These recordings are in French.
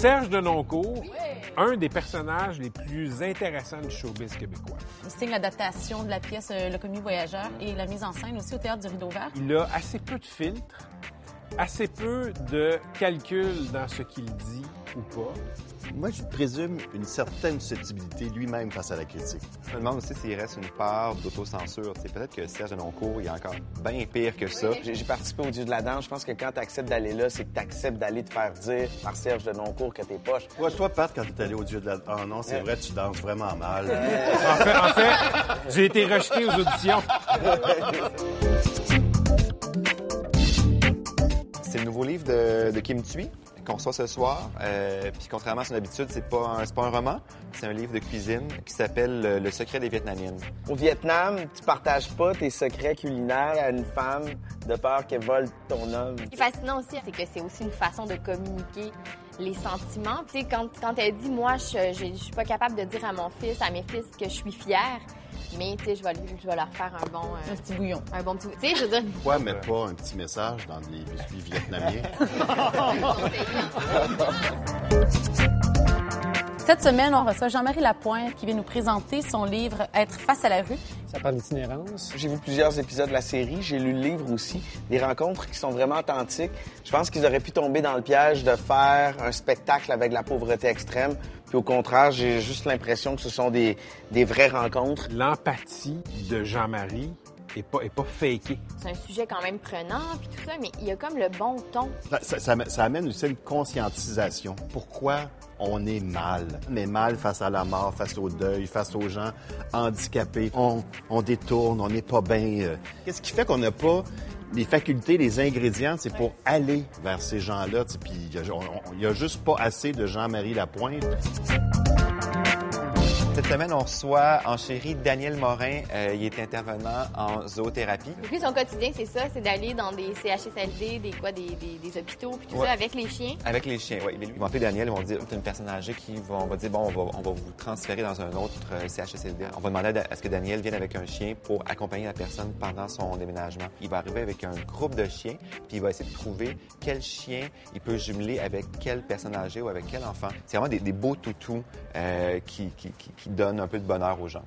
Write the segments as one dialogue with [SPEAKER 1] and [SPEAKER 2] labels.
[SPEAKER 1] Serge Denoncourt, un des personnages les plus intéressants du showbiz québécois.
[SPEAKER 2] Il signe l'adaptation de la pièce euh, Le commis voyageur et la mise en scène aussi au Théâtre du Rideau Vert.
[SPEAKER 1] Il a assez peu de filtres, assez peu de calcul dans ce qu'il dit ou pas.
[SPEAKER 3] Moi, je présume une certaine susceptibilité lui-même face à la critique.
[SPEAKER 4] Je me demande aussi s'il reste une part d'autocensure. C'est peut-être que Serge Denoncourt, il est encore bien pire que ça.
[SPEAKER 5] J'ai j'ai participé au Dieu de la danse. Je pense que quand tu acceptes d'aller là, c'est que tu acceptes d'aller te faire dire par Serge de Noncourt que t'es poche.
[SPEAKER 3] Ouais, toi, Pat, quand t'es allé au Dieu de la... Ah non, c'est vrai, tu danses vraiment mal.
[SPEAKER 1] En fait, en fait j'ai été rejeté aux auditions.
[SPEAKER 4] C'est le nouveau livre de, de Kim Thuy? Qu'on reçoit ce soir. Euh, puis contrairement à son habitude, c'est pas un, c'est pas un roman, c'est un livre de cuisine qui s'appelle Le, Le secret des Vietnamiennes.
[SPEAKER 5] Au Vietnam, tu partages pas tes secrets culinaires à une femme de peur qu'elle vole ton homme.
[SPEAKER 6] Ce qui est fascinant aussi, c'est que c'est aussi une façon de communiquer les sentiments. Tu sais, quand, quand elle dit, moi, je, je, je suis pas capable de dire à mon fils, à mes fils que je suis fière, mais tu sais, je vais, lui- je vais leur faire un bon, euh,
[SPEAKER 2] Un petit bouillon.
[SPEAKER 6] un bon petit... Tu sais, je veux dire...
[SPEAKER 3] Pourquoi mettre pas un petit message dans les biscuits vietnamiens?
[SPEAKER 2] Cette semaine, on reçoit Jean-Marie Lapointe qui vient nous présenter son livre Être face à la rue.
[SPEAKER 7] Ça parle d'itinérance.
[SPEAKER 5] J'ai vu plusieurs épisodes de la série, j'ai lu le livre aussi, des rencontres qui sont vraiment authentiques. Je pense qu'ils auraient pu tomber dans le piège de faire un spectacle avec la pauvreté extrême. Puis au contraire, j'ai juste l'impression que ce sont des, des vraies rencontres.
[SPEAKER 1] L'empathie de Jean-Marie est pas, est pas fakée.
[SPEAKER 6] C'est un sujet quand même prenant, puis tout ça, mais il y a comme le bon ton.
[SPEAKER 3] Ça, ça- ça- ça amène aussi une conscientisation. Pourquoi on est mal? On est mal face à la mort, face au deuil, face aux gens handicapés. On, on détourne, on n'est pas bien. euh. Qu'est-ce qui fait qu'on n'a pas les facultés, les ingrédients, c'est pour aller vers ces gens-là. Puis il n'y a juste pas assez de Jean-Marie Lapointe.
[SPEAKER 4] Cette semaine, on reçoit en chérie Daniel Morin. Euh, il est intervenant en zoothérapie.
[SPEAKER 6] Puis son quotidien, c'est ça, c'est d'aller dans des CHSLD, des quoi, des, des, des hôpitaux, puis tout
[SPEAKER 4] Ouais.
[SPEAKER 6] ça, avec les chiens.
[SPEAKER 4] Avec les chiens, oui. Ils vont appeler Daniel, ils vont dire, c'est une personne âgée qui va, on va dire, bon, on va, on va vous transférer dans un autre euh, CHSLD. On va demander à, à ce que Daniel vienne avec un chien pour accompagner la personne pendant son déménagement. Il va arriver avec un groupe de chiens, puis il va essayer de trouver quel chien il peut jumeler avec quelle personne âgée ou avec quel enfant. C'est vraiment des, des beaux toutous qui, qui, donnent un peu de bonheur aux gens.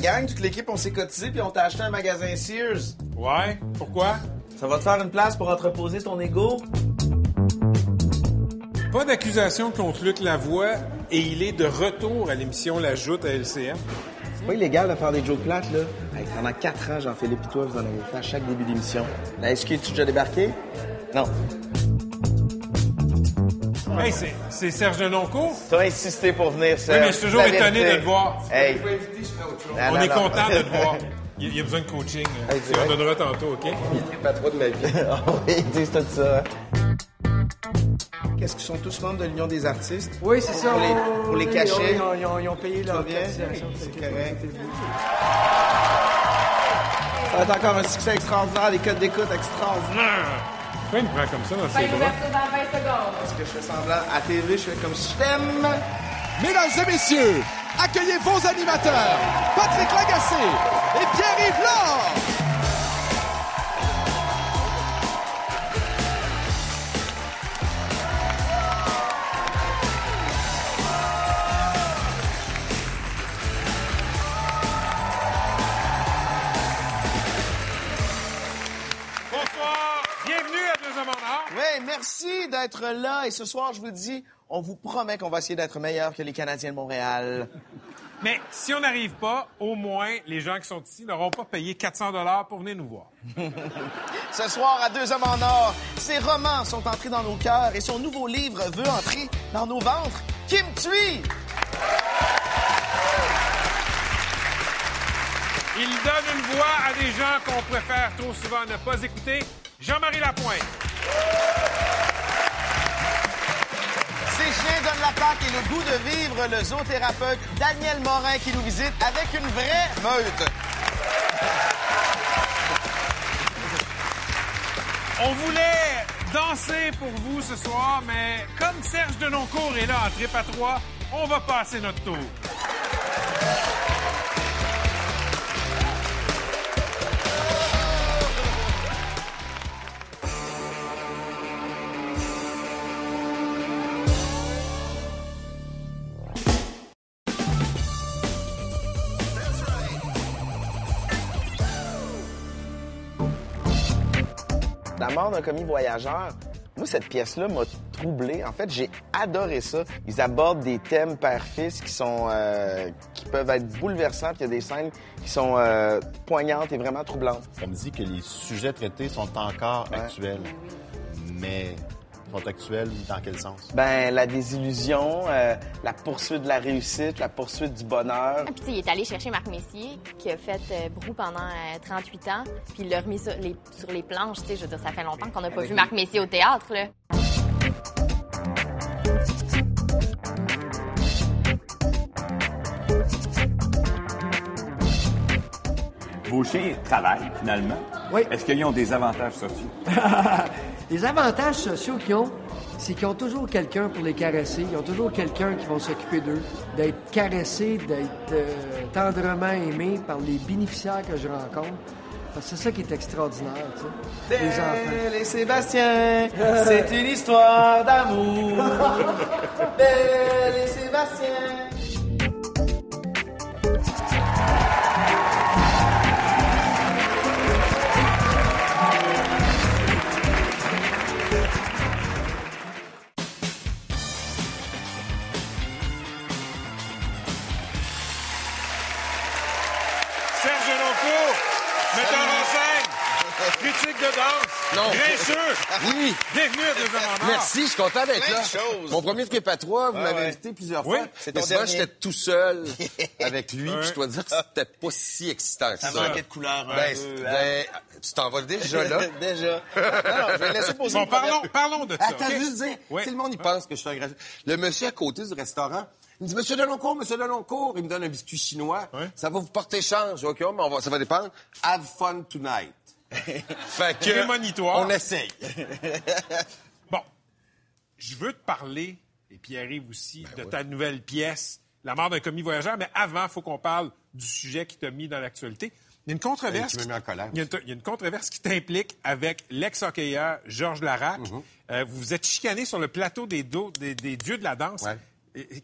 [SPEAKER 5] Gang, toute l'équipe, on s'est cotisé puis on t'a acheté un magasin Sears.
[SPEAKER 1] Ouais? Pourquoi?
[SPEAKER 5] Ça va te faire une place pour entreposer ton ego?
[SPEAKER 1] Pas d'accusation contre Luc Lavoie et il est de retour à l'émission La Joute à LCM.
[SPEAKER 5] C'est pas illégal de faire des jokes plates, là. Hey, pendant quatre ans, Jean-Philippe et toi, vous en avez fait à chaque début d'émission. La SQ, tu déjà débarqué? Non.
[SPEAKER 1] Hey, c'est- Serge Denoncourt?
[SPEAKER 5] T'as insisté pour venir,
[SPEAKER 1] Oui,
[SPEAKER 5] Serge.
[SPEAKER 1] mais je suis toujours étonné
[SPEAKER 5] vérité.
[SPEAKER 1] de te voir.
[SPEAKER 5] Hey. Non,
[SPEAKER 1] On
[SPEAKER 5] non,
[SPEAKER 1] est
[SPEAKER 5] non.
[SPEAKER 1] content de te voir. Il il y a besoin de coaching.
[SPEAKER 5] Hey,
[SPEAKER 1] Tu en
[SPEAKER 5] direct.
[SPEAKER 1] donneras tantôt, OK?
[SPEAKER 5] pas trop de ma vie. Ah oui, ils disent tout ça. hein. Qu'est-ce qu'ils sont tous membres de l'Union des artistes?
[SPEAKER 7] Oui, c'est ça.
[SPEAKER 5] Pour les, pour les cachets.
[SPEAKER 7] Ils ont, ils ont- ils ont payé leur
[SPEAKER 5] bien? C'est correct. Ça va être encore un succès extraordinaire, des codes d'écoute extraordinaires.
[SPEAKER 1] Pourquoi il me prend comme ça dans ses bras?
[SPEAKER 5] Parce que je fais semblant à TV, je fais comme si je t'aime.
[SPEAKER 8] Mesdames et messieurs, accueillez vos animateurs, Patrick Lagacé et Pierre-Yves
[SPEAKER 5] d'être là. Et ce soir, je vous dis, on vous promet qu'on va essayer d'être meilleur que les Canadiens de Montréal.
[SPEAKER 1] Mais si on n'arrive pas, au moins, les gens qui sont ici n'auront pas payé 400 dollars pour venir nous voir.
[SPEAKER 5] Ce soir, à Deux Hommes en Or, ses romans sont entrés dans nos cœurs et son nouveau livre veut entrer dans nos ventres. Kim Thuy!
[SPEAKER 1] Il donne une voix à des gens qu'on préfère trop souvent ne pas écouter. Jean-Marie Lapointe.
[SPEAKER 5] Chiens donnent l'attaque et le goût de vivre, le zoothérapeute Daniel Morin qui nous visite avec une vraie meute.
[SPEAKER 1] On voulait danser pour vous ce soir, mais comme Serge Denoncourt est là en trip à trois, on va passer notre tour.
[SPEAKER 5] La mort d'un commis voyageur. Moi, cette pièce-là m'a troublé. En fait, j'ai adoré ça. Ils abordent des thèmes père-fils qui sont euh, qui peuvent être bouleversants. Puis il y a des scènes qui sont euh, poignantes et vraiment troublantes.
[SPEAKER 3] On me dit que les sujets traités sont encore
[SPEAKER 5] Ouais.
[SPEAKER 3] actuels. Mais dans quel sens?
[SPEAKER 5] Ben, la désillusion, euh, la poursuite de la réussite, la poursuite du bonheur.
[SPEAKER 6] Puis, tu sais, il est allé chercher Marc Messier, qui a fait euh, Brou pendant euh, 38 ans, puis il l'a remis sur les, sur les planches. Tu sais, je veux dire, ça fait longtemps qu'on n'a pas vu Marc Messier au théâtre, là.
[SPEAKER 9] Vos chiens travaillent, finalement.
[SPEAKER 7] Oui.
[SPEAKER 9] Est-ce qu'ils ont des avantages sociaux?
[SPEAKER 7] Les avantages sociaux qu'ils ont, c'est qu'ils ont toujours quelqu'un pour les caresser. Ils ont toujours quelqu'un qui va s'occuper d'eux. D'être caressés, d'être euh, tendrement aimés par les bénéficiaires que je rencontre. Parce que c'est ça qui est extraordinaire, tu sais. Les enfants.
[SPEAKER 5] Belle et Sébastien, c'est une histoire d'amour. Belle et Sébastien.
[SPEAKER 1] Critique de danse,
[SPEAKER 10] Non.
[SPEAKER 1] grincheux.
[SPEAKER 10] Oui,
[SPEAKER 1] Bienvenue à Deux Hommes en Or.
[SPEAKER 10] merci, je suis content d'être là. Mon premier trip à trois, vous m'avez
[SPEAKER 5] ouais.
[SPEAKER 10] invité plusieurs
[SPEAKER 1] Oui,
[SPEAKER 10] fois.
[SPEAKER 5] ton
[SPEAKER 10] souvent, j'étais tout seul avec lui, puis je dois dire que c'était pas si excitant que ça.
[SPEAKER 5] Ça manquait de couleur un
[SPEAKER 10] Ben,
[SPEAKER 5] peu,
[SPEAKER 10] ben, tu t'en vas déjà là.
[SPEAKER 5] Déjà. Non, je vais laisser poser
[SPEAKER 1] Bon,
[SPEAKER 5] une première-
[SPEAKER 1] parlons, parlons de ça.
[SPEAKER 10] Attends,
[SPEAKER 1] OK?
[SPEAKER 10] juste dire,
[SPEAKER 1] Oui.
[SPEAKER 10] sais, le monde, il pense que je suis un. Le monsieur à côté du restaurant, il me dit, Monsieur Deloncourt, Monsieur Deloncourt, il me donne un biscuit chinois.
[SPEAKER 1] Ouais.
[SPEAKER 10] Ça va vous porter chance. OK, mais on va, ça va dépendre. Have fun tonight. fait que.
[SPEAKER 1] Prémonitoire.
[SPEAKER 10] On essaye.
[SPEAKER 1] Bon, je veux te parler, et Pierre-Yves aussi,
[SPEAKER 10] Ben
[SPEAKER 1] de ta nouvelle pièce, La mort d'un commis voyageur, mais avant, il faut qu'on parle du sujet qui t'a mis dans l'actualité. Il y a une controverse.
[SPEAKER 10] Qui m'a mis en colère.
[SPEAKER 1] Il y a une, il y a une controverse qui t'implique avec l'ex-hockeyeur Georges Larac.
[SPEAKER 10] Mm-hmm.
[SPEAKER 1] Euh, vous vous êtes chicané sur le plateau des, dos- des, des dieux de la danse.
[SPEAKER 10] Ouais.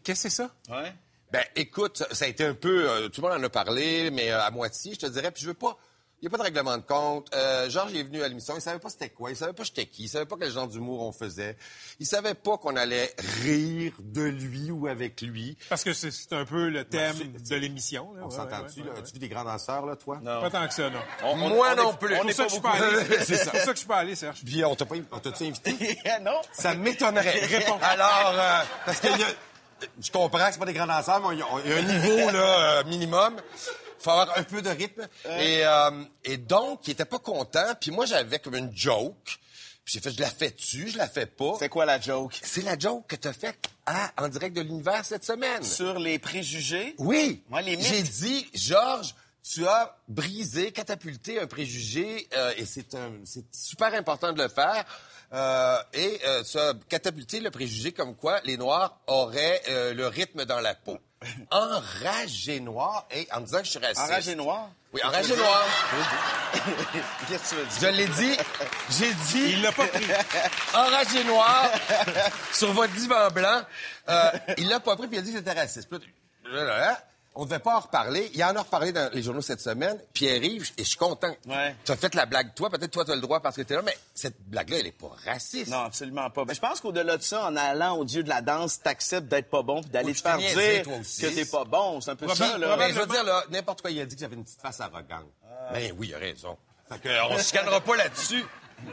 [SPEAKER 1] Qu'est-ce que c'est ça?
[SPEAKER 5] Ouais.
[SPEAKER 10] Ben, écoute, ça a été un peu. euh, tout le monde en a parlé, mais euh, à moitié, je te dirais. Puis je veux pas. Il n'y a pas de règlement de compte. Euh, Georges est venu à l'émission, il savait pas c'était quoi, il savait pas j'étais qui, il savait pas quel genre d'humour on faisait. Il savait pas qu'on allait rire de lui ou avec lui.
[SPEAKER 1] Parce que c'est un peu le thème
[SPEAKER 10] c'est-
[SPEAKER 1] de l'émission. là.
[SPEAKER 10] On
[SPEAKER 1] Ouais,
[SPEAKER 10] s'entend-tu,
[SPEAKER 1] ouais,
[SPEAKER 10] là?
[SPEAKER 1] ouais,
[SPEAKER 10] As-tu vu des grands danseurs, là, toi?
[SPEAKER 5] Non.
[SPEAKER 1] Pas tant que ça, non.
[SPEAKER 10] Moi non plus.
[SPEAKER 1] C'est pour ça que je suis pas allé. C'est ça. C'est pour ça que je suis pas allé, Serge.
[SPEAKER 10] Puis on t'a pas, on t'a-tu invité?
[SPEAKER 5] non.
[SPEAKER 10] Ça m'étonnerait.
[SPEAKER 1] Réponds.
[SPEAKER 10] Alors, euh, parce que a- je comprends que c'est pas des grands danseurs, mais il y, a- il y a un niveau là, euh, minimum. Faut avoir un peu de rythme. Et, euh, et donc, il était pas content. Puis moi, j'avais comme une joke. Puis j'ai fait, je la fais-tu, je la fais pas.
[SPEAKER 5] C'est quoi la joke?
[SPEAKER 10] C'est la joke que t'as faite à En direct de l'univers cette semaine.
[SPEAKER 5] Sur les préjugés?
[SPEAKER 10] Oui.
[SPEAKER 5] Moi, les mythes.
[SPEAKER 10] J'ai dit, Georges, tu as brisé, catapulté un préjugé euh, et c'est super important de le faire. Euh, et euh, as catapulté le préjugé comme quoi les Noirs auraient euh, le rythme dans la peau. Enragé noir et en disant que je suis raciste.
[SPEAKER 5] Enragé noir?
[SPEAKER 10] Oui, enragé noir.
[SPEAKER 5] Qu'est-ce que tu veux dire?
[SPEAKER 10] Je l'ai dit. J'ai dit.
[SPEAKER 1] Il l'a pas pris.
[SPEAKER 10] enragé noir sur votre divan blanc. Euh, il l'a pas pris, puis il a dit que j'étais raciste. On devait pas en reparler. Il en a reparlé dans les journaux cette semaine. Pierre-Yves, et je suis content.
[SPEAKER 5] Ouais.
[SPEAKER 10] Tu as fait la blague, toi. Peut-être toi, tu as le droit parce que tu es là, mais cette blague-là, elle est pas raciste.
[SPEAKER 5] Non, absolument pas. Mais je pense qu'au-delà de ça, en allant au dieu de la danse, t'acceptes d'être pas bon puis d'aller te faire dire que t'es pas bon. C'est un peu ça, là.
[SPEAKER 10] je veux dire, là, n'importe quoi, il a dit que j'avais une petite face arrogante. Ben oui, il a raison. Fait que, on se calmera pas là-dessus.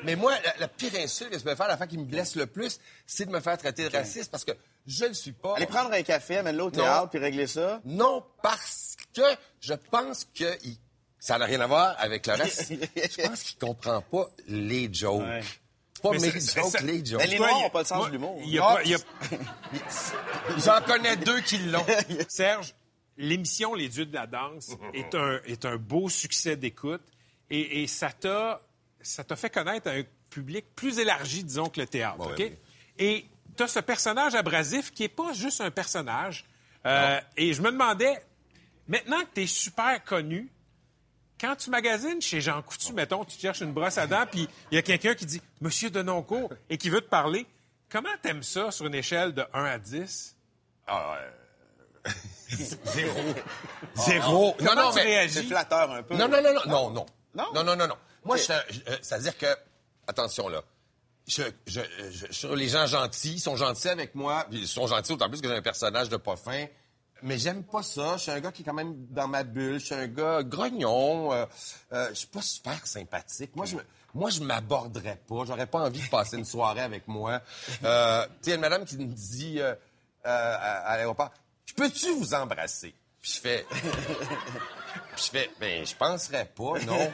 [SPEAKER 10] Mais moi, la, la pire insulte que je peux faire, la fois qui me blesse le plus, c'est de me faire traiter de raciste parce que je le suis pas.
[SPEAKER 5] Allez prendre un café, amène-le au théâtre puis régler ça.
[SPEAKER 10] Non, parce que je pense que il- Ça n'a rien à voir avec le reste. Je pense qu'il comprend pas les jokes.
[SPEAKER 5] Ouais.
[SPEAKER 10] Pas
[SPEAKER 1] Mais
[SPEAKER 10] mes jokes,
[SPEAKER 1] ça.
[SPEAKER 10] les jokes.
[SPEAKER 5] Ben, les Noirs
[SPEAKER 1] il y a-
[SPEAKER 5] n'ont pas le sens
[SPEAKER 1] moi,
[SPEAKER 5] de l'humour.
[SPEAKER 1] il y a
[SPEAKER 10] J'en connais deux qui l'ont.
[SPEAKER 1] Serge, l'émission Les Dieux de la danse est un, est un beau succès d'écoute et, et ça t'a ça t'a fait connaître un public plus élargi, disons, que le théâtre. OK?
[SPEAKER 10] ouais.
[SPEAKER 1] Et tu as ce personnage abrasif qui est pas juste un personnage. Euh, et je me demandais, maintenant que tu es super connu, quand tu magasines chez Jean Coutu, mettons, tu cherches une brosse à dents, puis il y a quelqu'un qui dit Monsieur Denoncourt et qui veut te parler, comment t'aimes ça sur une échelle de 1 à 10?
[SPEAKER 10] Ah, euh, Zéro.
[SPEAKER 1] Ah,
[SPEAKER 10] Zéro.
[SPEAKER 1] Comment
[SPEAKER 10] non, non,
[SPEAKER 1] tu
[SPEAKER 10] mais...
[SPEAKER 1] réagis?
[SPEAKER 5] C'est flatteur un peu.
[SPEAKER 10] Non, non, non, non, non, non.
[SPEAKER 5] Non?
[SPEAKER 10] Non, non, non. Moi, je, je- euh, c'est-à-dire que, attention là, je, je, les gens gentils, ils sont gentils avec moi, ils sont gentils d'autant plus que j'ai un personnage de pas fin. Mais j'aime pas ça. Je suis un gars qui est quand même dans ma bulle. Je suis un gars grognon. Euh, euh, je suis pas super sympathique. Moi, je moi, je m'aborderais pas. J'aurais pas envie de passer une soirée avec moi. Euh, tu sais, il y a une madame qui me dit euh, à, à l'aéroport, « Je peux-tu vous embrasser? » Puis je fais... Puis je fais, ben, je penserais pas, non.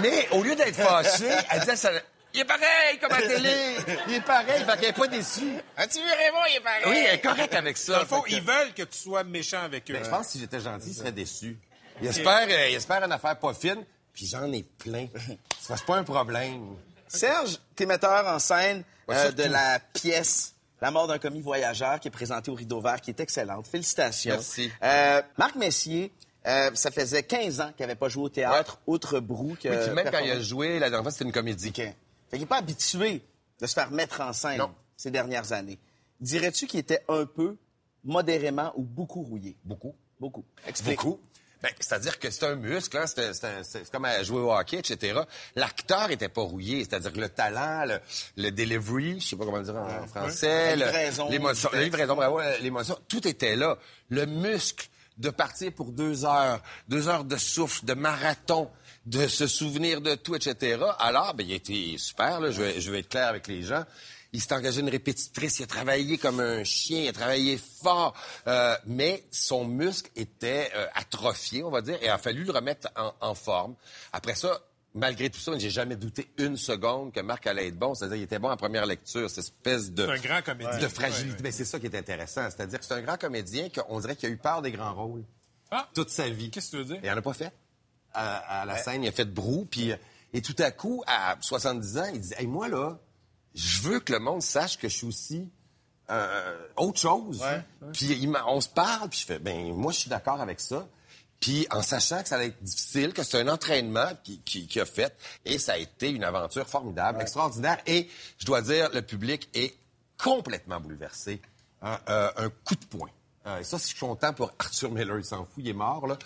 [SPEAKER 10] Mais au lieu d'être fâchée, elle disait, ça, il est pareil comme à la télé. Il est pareil, fait qu'elle est pas déçue. As-tu vu Raymond, il est pareil? Oui, elle est correcte avec ça.
[SPEAKER 1] Dans le fond,
[SPEAKER 10] Fait que-
[SPEAKER 1] ils veulent que tu sois méchant avec eux.
[SPEAKER 10] Ben, je pense que si j'étais gentil, il serait déçu. Il espère, euh, il espère une affaire pas fine, puis j'en ai plein. Ça, c'est pas un problème.
[SPEAKER 5] Serge, t'es metteur en scène
[SPEAKER 10] Ouais,
[SPEAKER 5] euh, de la pièce La mort d'un commis voyageur qui est présentée au Rideau Vert, qui est excellente. Félicitations.
[SPEAKER 10] Merci.
[SPEAKER 5] Euh, Marc Messier, euh, ça faisait 15 ans qu'il n'avait pas joué au théâtre, outre Brou. Que
[SPEAKER 10] Oui, puis même quand il a joué, la dernière fois, c'était une comédie.
[SPEAKER 5] OK. Fait qu'il n'est pas habitué de se faire mettre en scène
[SPEAKER 10] Non.
[SPEAKER 5] ces dernières années. Dirais-tu qu'il était un peu, modérément ou beaucoup rouillé?
[SPEAKER 10] Beaucoup.
[SPEAKER 5] Beaucoup. Explique.
[SPEAKER 10] Beaucoup. Ben, c'est-à-dire que c'est un muscle, hein, c'est, c'est un- c'est comme à jouer au hockey, etc. L'acteur était pas rouillé, c'est-à-dire que le talent, le, le delivery, je sais pas comment le dire en français,
[SPEAKER 5] La
[SPEAKER 10] le-
[SPEAKER 5] livraison
[SPEAKER 10] l'émotion, livraison, bravo, l'émotion, tout était là. Le muscle de partir pour deux heures, deux heures de souffle, de marathon, de se souvenir de tout, etc. Alors, ben, il a été super, là, je, vais, je vais être clair avec les gens. Il s'est engagé une répétitrice, il a travaillé comme un chien, il a travaillé fort, euh, mais son muscle était euh, atrophié, on va dire, et il a fallu le remettre en, en forme. Après ça, malgré tout ça, j'ai jamais douté une seconde que Marc allait être bon. C'est-à-dire qu'il était bon en première lecture, cette espèce de,
[SPEAKER 1] un grand comédien.
[SPEAKER 10] de fragilité. Ben, c'est ça qui est intéressant. C'est-à-dire que c'est un grand comédien qu'on dirait qu'il a eu peur des grands rôles
[SPEAKER 1] Ah!
[SPEAKER 10] toute sa vie.
[SPEAKER 1] Qu'est-ce que tu veux dire?
[SPEAKER 10] Il en a pas fait. À, à la scène, il a fait de brou, puis... euh, Et tout à coup, à 70 ans, il dit Hey, moi, là, je veux que le monde sache que je suis aussi euh, autre chose. Puis on se parle, puis je fais Ben, moi, je suis d'accord avec ça. Puis en sachant que ça allait être difficile, que c'est un entraînement qui, qui, qui a fait, et ça a été une aventure formidable, extraordinaire. Et je dois dire, le public est complètement bouleversé. Un, euh, un coup de poing. Euh, et ça, je suis content pour Arthur Miller. Il s'en fout, il est mort, là.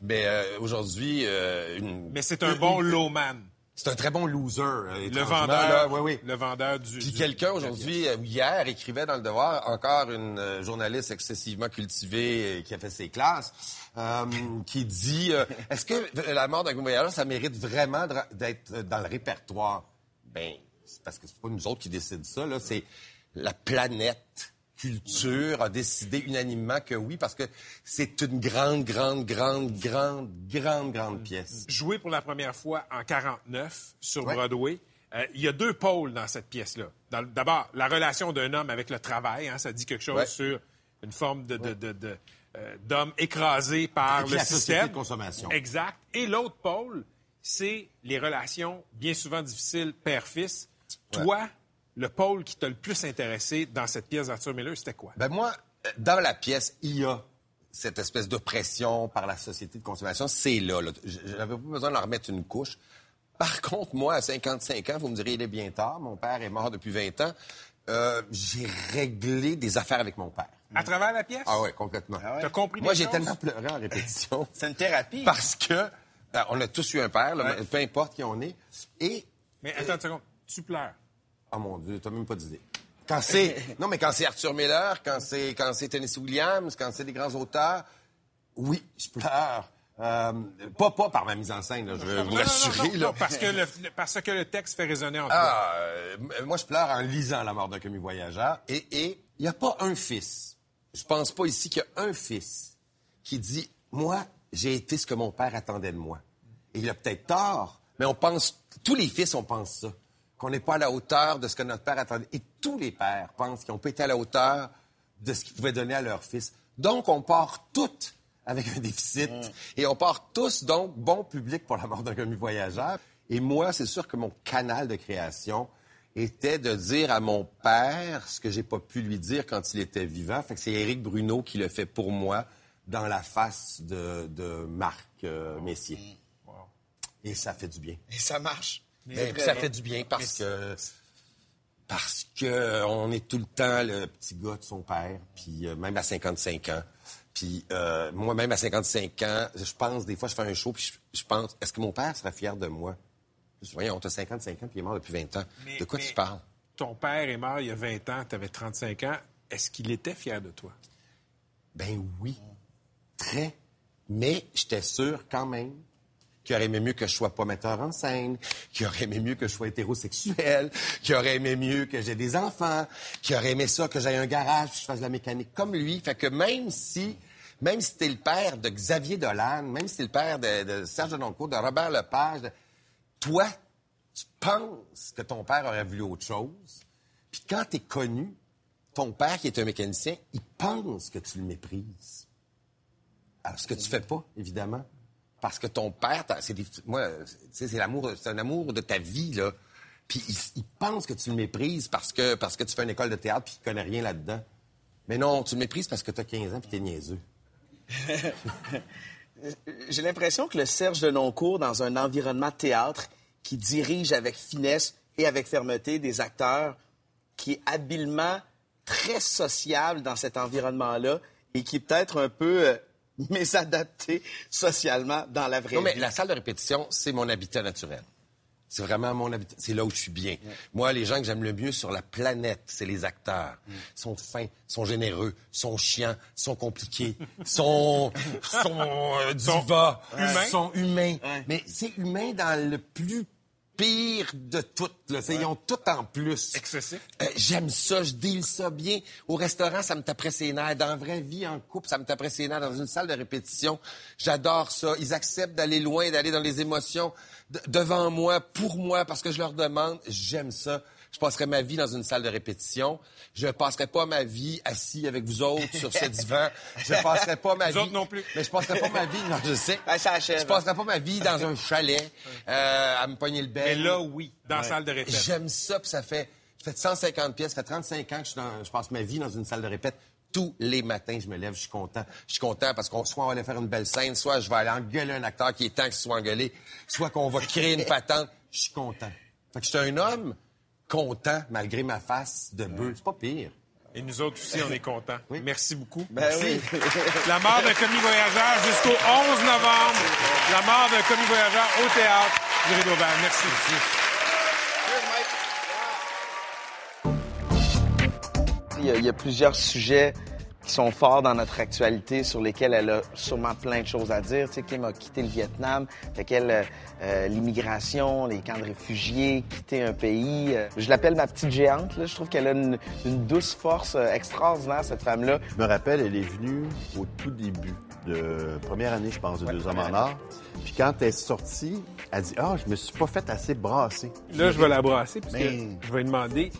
[SPEAKER 10] Mais euh, aujourd'hui, euh, une...
[SPEAKER 1] Mais c'est un bon lowman.
[SPEAKER 10] C'est un très bon loser. euh,
[SPEAKER 1] Le vendeur,
[SPEAKER 10] là. Oui, oui.
[SPEAKER 1] le vendeur du.
[SPEAKER 10] Puis quelqu'un aujourd'hui, euh, hier, écrivait dans Le Devoir, encore une euh, journaliste excessivement cultivée euh, qui a fait ses classes, euh, qui dit Est-ce que la mort d'un voyageur, ça mérite vraiment d'être dans le répertoire? Ben, c'est parce que c'est pas nous autres qui décident ça, là. C'est la planète culture a décidé unanimement que oui, parce que c'est une grande, grande, grande, grande, grande, grande pièce.
[SPEAKER 1] Joué pour la première fois en 49 sur
[SPEAKER 10] Ouais.
[SPEAKER 1] Broadway. Euh, il y a deux pôles dans cette pièce-là. D'abord, la relation d'un homme avec le travail, hein, ça dit quelque chose
[SPEAKER 10] Ouais.
[SPEAKER 1] sur une forme de, de- de- de, euh, d'homme écrasé par le
[SPEAKER 10] la
[SPEAKER 1] système.
[SPEAKER 10] de consommation.
[SPEAKER 1] Exact. Et l'autre pôle, c'est les relations bien souvent difficiles père-fils. Toi, le pôle qui t'a le plus intéressé dans cette pièce d'Arthur Miller, c'était quoi?
[SPEAKER 10] Ben moi, euh, dans la pièce, il y a cette espèce d'oppression par la société de consommation. C'est là. là. J'avais pas besoin de leur remettre une couche. Par contre, moi, à 55 ans, vous me direz, il est bien tard. Mon père est mort depuis 20 ans. Euh, j'ai réglé des affaires avec mon père.
[SPEAKER 1] À travers la pièce?
[SPEAKER 10] Ah ouais, complètement.
[SPEAKER 1] T'as compris
[SPEAKER 10] Moi, j'ai tellement pleuré en répétition.
[SPEAKER 5] C'est une thérapie.
[SPEAKER 10] parce que ben, on a tous eu un père, là, peu importe qui on est. Et
[SPEAKER 1] Mais attends une seconde. Tu pleures.
[SPEAKER 10] Oh mon Dieu, t'as même pas d'idée. Quand c'est. non, mais quand c'est Arthur Miller, quand c'est quand c'est Tennessee Williams, quand c'est des grands auteurs, oui, je pleure. Euh, pas, pas par ma mise en scène, là, je veux vous rassurer. là.
[SPEAKER 1] parce, que le, parce que le texte fait résonner en toi.
[SPEAKER 10] Ah, euh, m- moi, je pleure en lisant La mort d'un commis voyageur. Et il n'y a pas un fils. Je pense pas ici qu'il y a un fils qui dit Moi, j'ai été ce que mon père attendait de moi. Et il a peut-être tort, mais on pense, tous les fils, on pense ça, qu'on n'est pas à la hauteur de ce que notre père attendait. Et tous les pères pensent qu'ils n'ont pas été à la hauteur de ce qu'ils pouvaient donner à leur fils. Donc, on part toutes avec un déficit. Et on part tous, donc, bon public pour la mort d'un commis voyageur. Et moi, c'est sûr que mon canal de création était de dire à mon père ce que j'ai pas pu lui dire quand il était vivant. Fait que c'est Éric Bruno qui le fait pour moi dans la face de, de Marc euh, Messier. Et ça fait du bien.
[SPEAKER 5] Et ça marche.
[SPEAKER 10] Ben, ça fait du bien parce que parce que on est tout le temps le petit gars de son père, puis euh, même à 55 ans. Puis euh, moi-même à 55 ans, je pense des fois je fais un show puis je, je pense est-ce que mon père serait fier de moi? Je dis, Voyons, t'as 55 ans puis il est mort depuis 20 ans.
[SPEAKER 1] Mais-
[SPEAKER 10] de quoi
[SPEAKER 1] mais-
[SPEAKER 10] tu parles?
[SPEAKER 1] Ton père est mort il y a 20 ans, tu avais 35 ans. Est-ce qu'il était fier de toi?
[SPEAKER 10] Ben oui, très. Mais j'étais sûr quand même qu'il aurait aimé mieux que je sois pas metteur en scène, qu'il aurait aimé mieux que je sois hétérosexuel, qu'il aurait aimé mieux que j'ai des enfants, qu'il aurait aimé ça que j'aille un garage, que je fasse de la mécanique comme lui. Fait que même si, même si t'es le père de Xavier Dolan, même si t'es le père de, de Serge Denoncourt, de Robert Lepage, toi, tu penses que ton père aurait voulu autre chose. Puis quand t'es connu, ton père qui est un mécanicien, il pense que tu le méprises. Alors, ce que tu fais pas, évidemment. Parce que ton père, c'est moi, c'est l'amour, c'est un amour de ta vie, là. Puis il, pense que tu le méprises parce que, parce que tu fais une école de théâtre puis qu'il connaît rien là-dedans. Mais non, tu le méprises parce que tu as 15 ans puis t'es niaiseux.
[SPEAKER 5] J'ai l'impression que le Serge de Noncourt, dans un environnement théâtre, qui dirige avec finesse et avec fermeté des acteurs, qui est habilement très sociable dans cet environnement-là et qui est peut-être un peu euh, mésadapté socialement dans la vraie
[SPEAKER 10] Non, mais
[SPEAKER 5] vie.
[SPEAKER 10] la salle de répétition, c'est mon habitat naturel. C'est vraiment mon habitat. C'est là où je suis bien. Moi, les gens que j'aime le mieux sur la planète, c'est les acteurs. Ils sont fins, sont généreux, sont chiants, sont compliqués, sont, sont euh, divas,
[SPEAKER 1] humains.
[SPEAKER 10] sont humains. Mais c'est humain dans le plus pire de tout. Là. Ils ont tout en plus.
[SPEAKER 1] Excessif.
[SPEAKER 10] Euh, J'aime ça, je deal ça bien. Au restaurant, ça me taperait ses nerfs. Dans la vraie vie, en couple, ça me taperait ses nerfs. Dans une salle de répétition, j'adore ça. Ils acceptent d'aller loin, d'aller dans les émotions de- devant moi, pour moi, parce que je leur demande. J'aime ça. Je passerais ma vie dans une salle de répétition. Je passerais pas ma vie assis avec vous autres sur ce divan. Je passerais pas ma
[SPEAKER 1] Vous
[SPEAKER 10] vie...
[SPEAKER 1] autres non plus.
[SPEAKER 10] Mais je passerais pas ma vie... Non, je sais.
[SPEAKER 5] Ben, ça achève.
[SPEAKER 10] Je passerais pas ma vie dans un chalet euh, à me pogner le bec.
[SPEAKER 1] Mais là, oui, dans la salle de répète.
[SPEAKER 10] J'aime ça, puis ça fait, ça fait 150 pièces, ça fait 35 ans que je, suis dans- je passe ma vie dans une salle de répète. Tous les matins, je me lève, je suis content. Je suis content parce qu'on soit on va aller faire une belle scène, soit je vais aller engueuler un acteur qui est temps qu'il soit engueulé, soit qu'on va créer une patente. Je suis content. Fait que je suis un homme content malgré ma face de bœuf. C'est pas pire.
[SPEAKER 1] Et nous autres aussi, on est contents. Merci beaucoup.
[SPEAKER 5] Ben oui.
[SPEAKER 1] La mort d'un commis voyageur jusqu'au 11 novembre. La mort d'un commis voyageur au théâtre du Rideau Vert. Merci.
[SPEAKER 5] Il y, a, il y a plusieurs sujets qui sont forts dans notre actualité sur lesquels elle a sûrement plein de choses à dire. Tu sais, Kim a quitté le Vietnam, fait qu'elle, euh, euh, l'immigration, les camps de réfugiés, quitter un pays. euh, je l'appelle ma petite géante. Là. Je trouve qu'elle a une, une douce force extraordinaire, cette femme-là.
[SPEAKER 3] Je me rappelle, elle est venue au tout début de première année, je pense, de Deux hommes en or. Puis quand elle est sortie, elle dit Ah, je me suis pas fait assez brasser.
[SPEAKER 1] Là, je vais la brasser parce que je vais lui demander.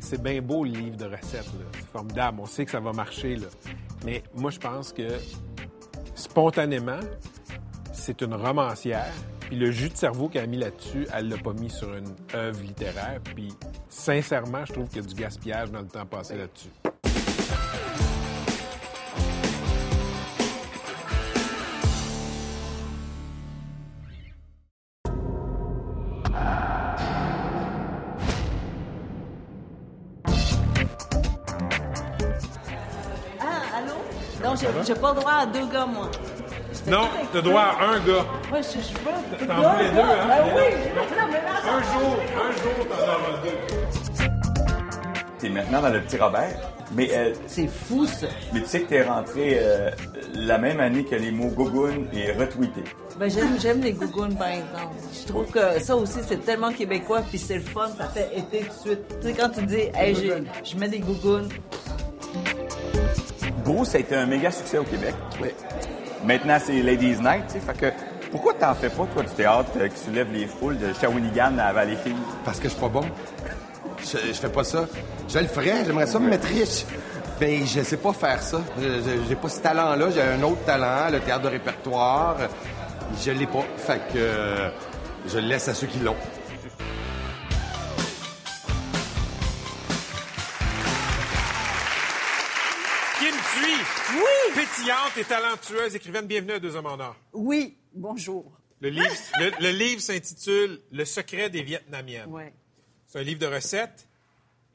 [SPEAKER 1] C'est bien beau le livre de recettes. là. C'est formidable. On sait que ça va marcher. Là. Mais moi, je pense que spontanément, c'est une romancière. Puis le jus de cerveau qu'elle a mis là-dessus, elle l'a pas mis sur une œuvre littéraire. Puis sincèrement, je trouve qu'il y a du gaspillage dans le temps passé là-dessus.
[SPEAKER 11] J'ai pas droit à deux gars, moi.
[SPEAKER 1] Non, t'as droit à un gars.
[SPEAKER 11] Ouais, je, je veux.
[SPEAKER 1] T'en veux les deux, hein?
[SPEAKER 11] Ben oui,
[SPEAKER 1] deux.
[SPEAKER 11] non, mais là,
[SPEAKER 1] Un jour, un jour, t'en auras deux.
[SPEAKER 9] T'es maintenant dans le petit Robert, mais, euh,
[SPEAKER 11] C'est fou, ça.
[SPEAKER 9] mais tu sais que t'es rentré euh, la même année que les mots gogoon et retweeté.
[SPEAKER 11] Ben, j'aime, j'aime les gougounes, par exemple. Je trouve que ça aussi, c'est tellement québécois, puis c'est le fun, ça fait été tout de suite. Tu sais, quand tu dis, hey, je mets des gougounes,
[SPEAKER 9] Ça a été un méga succès au Québec. Maintenant, c'est Ladies Night, tu sais, fait que Pourquoi t'en fais pas, toi, du théâtre euh, qui soulève les foules de Shawinigan à Valleyfield?
[SPEAKER 10] Parce que je suis pas bon. Je, je fais pas ça. Je le ferais, j'aimerais ça me mettre riche. Mais je sais pas faire ça. J'ai pas ce talent-là. J'ai un autre talent, le théâtre de répertoire. Je l'ai pas. Fait que euh, je le laisse à ceux qui l'ont.
[SPEAKER 1] Pétillante et talentueuse écrivaine, bienvenue à Deux Hommes en Or.
[SPEAKER 11] oui, bonjour.
[SPEAKER 1] Le livre, le, le livre s'intitule Le secret des Vietnamiennes.
[SPEAKER 11] Ouais.
[SPEAKER 1] C'est un livre de recettes.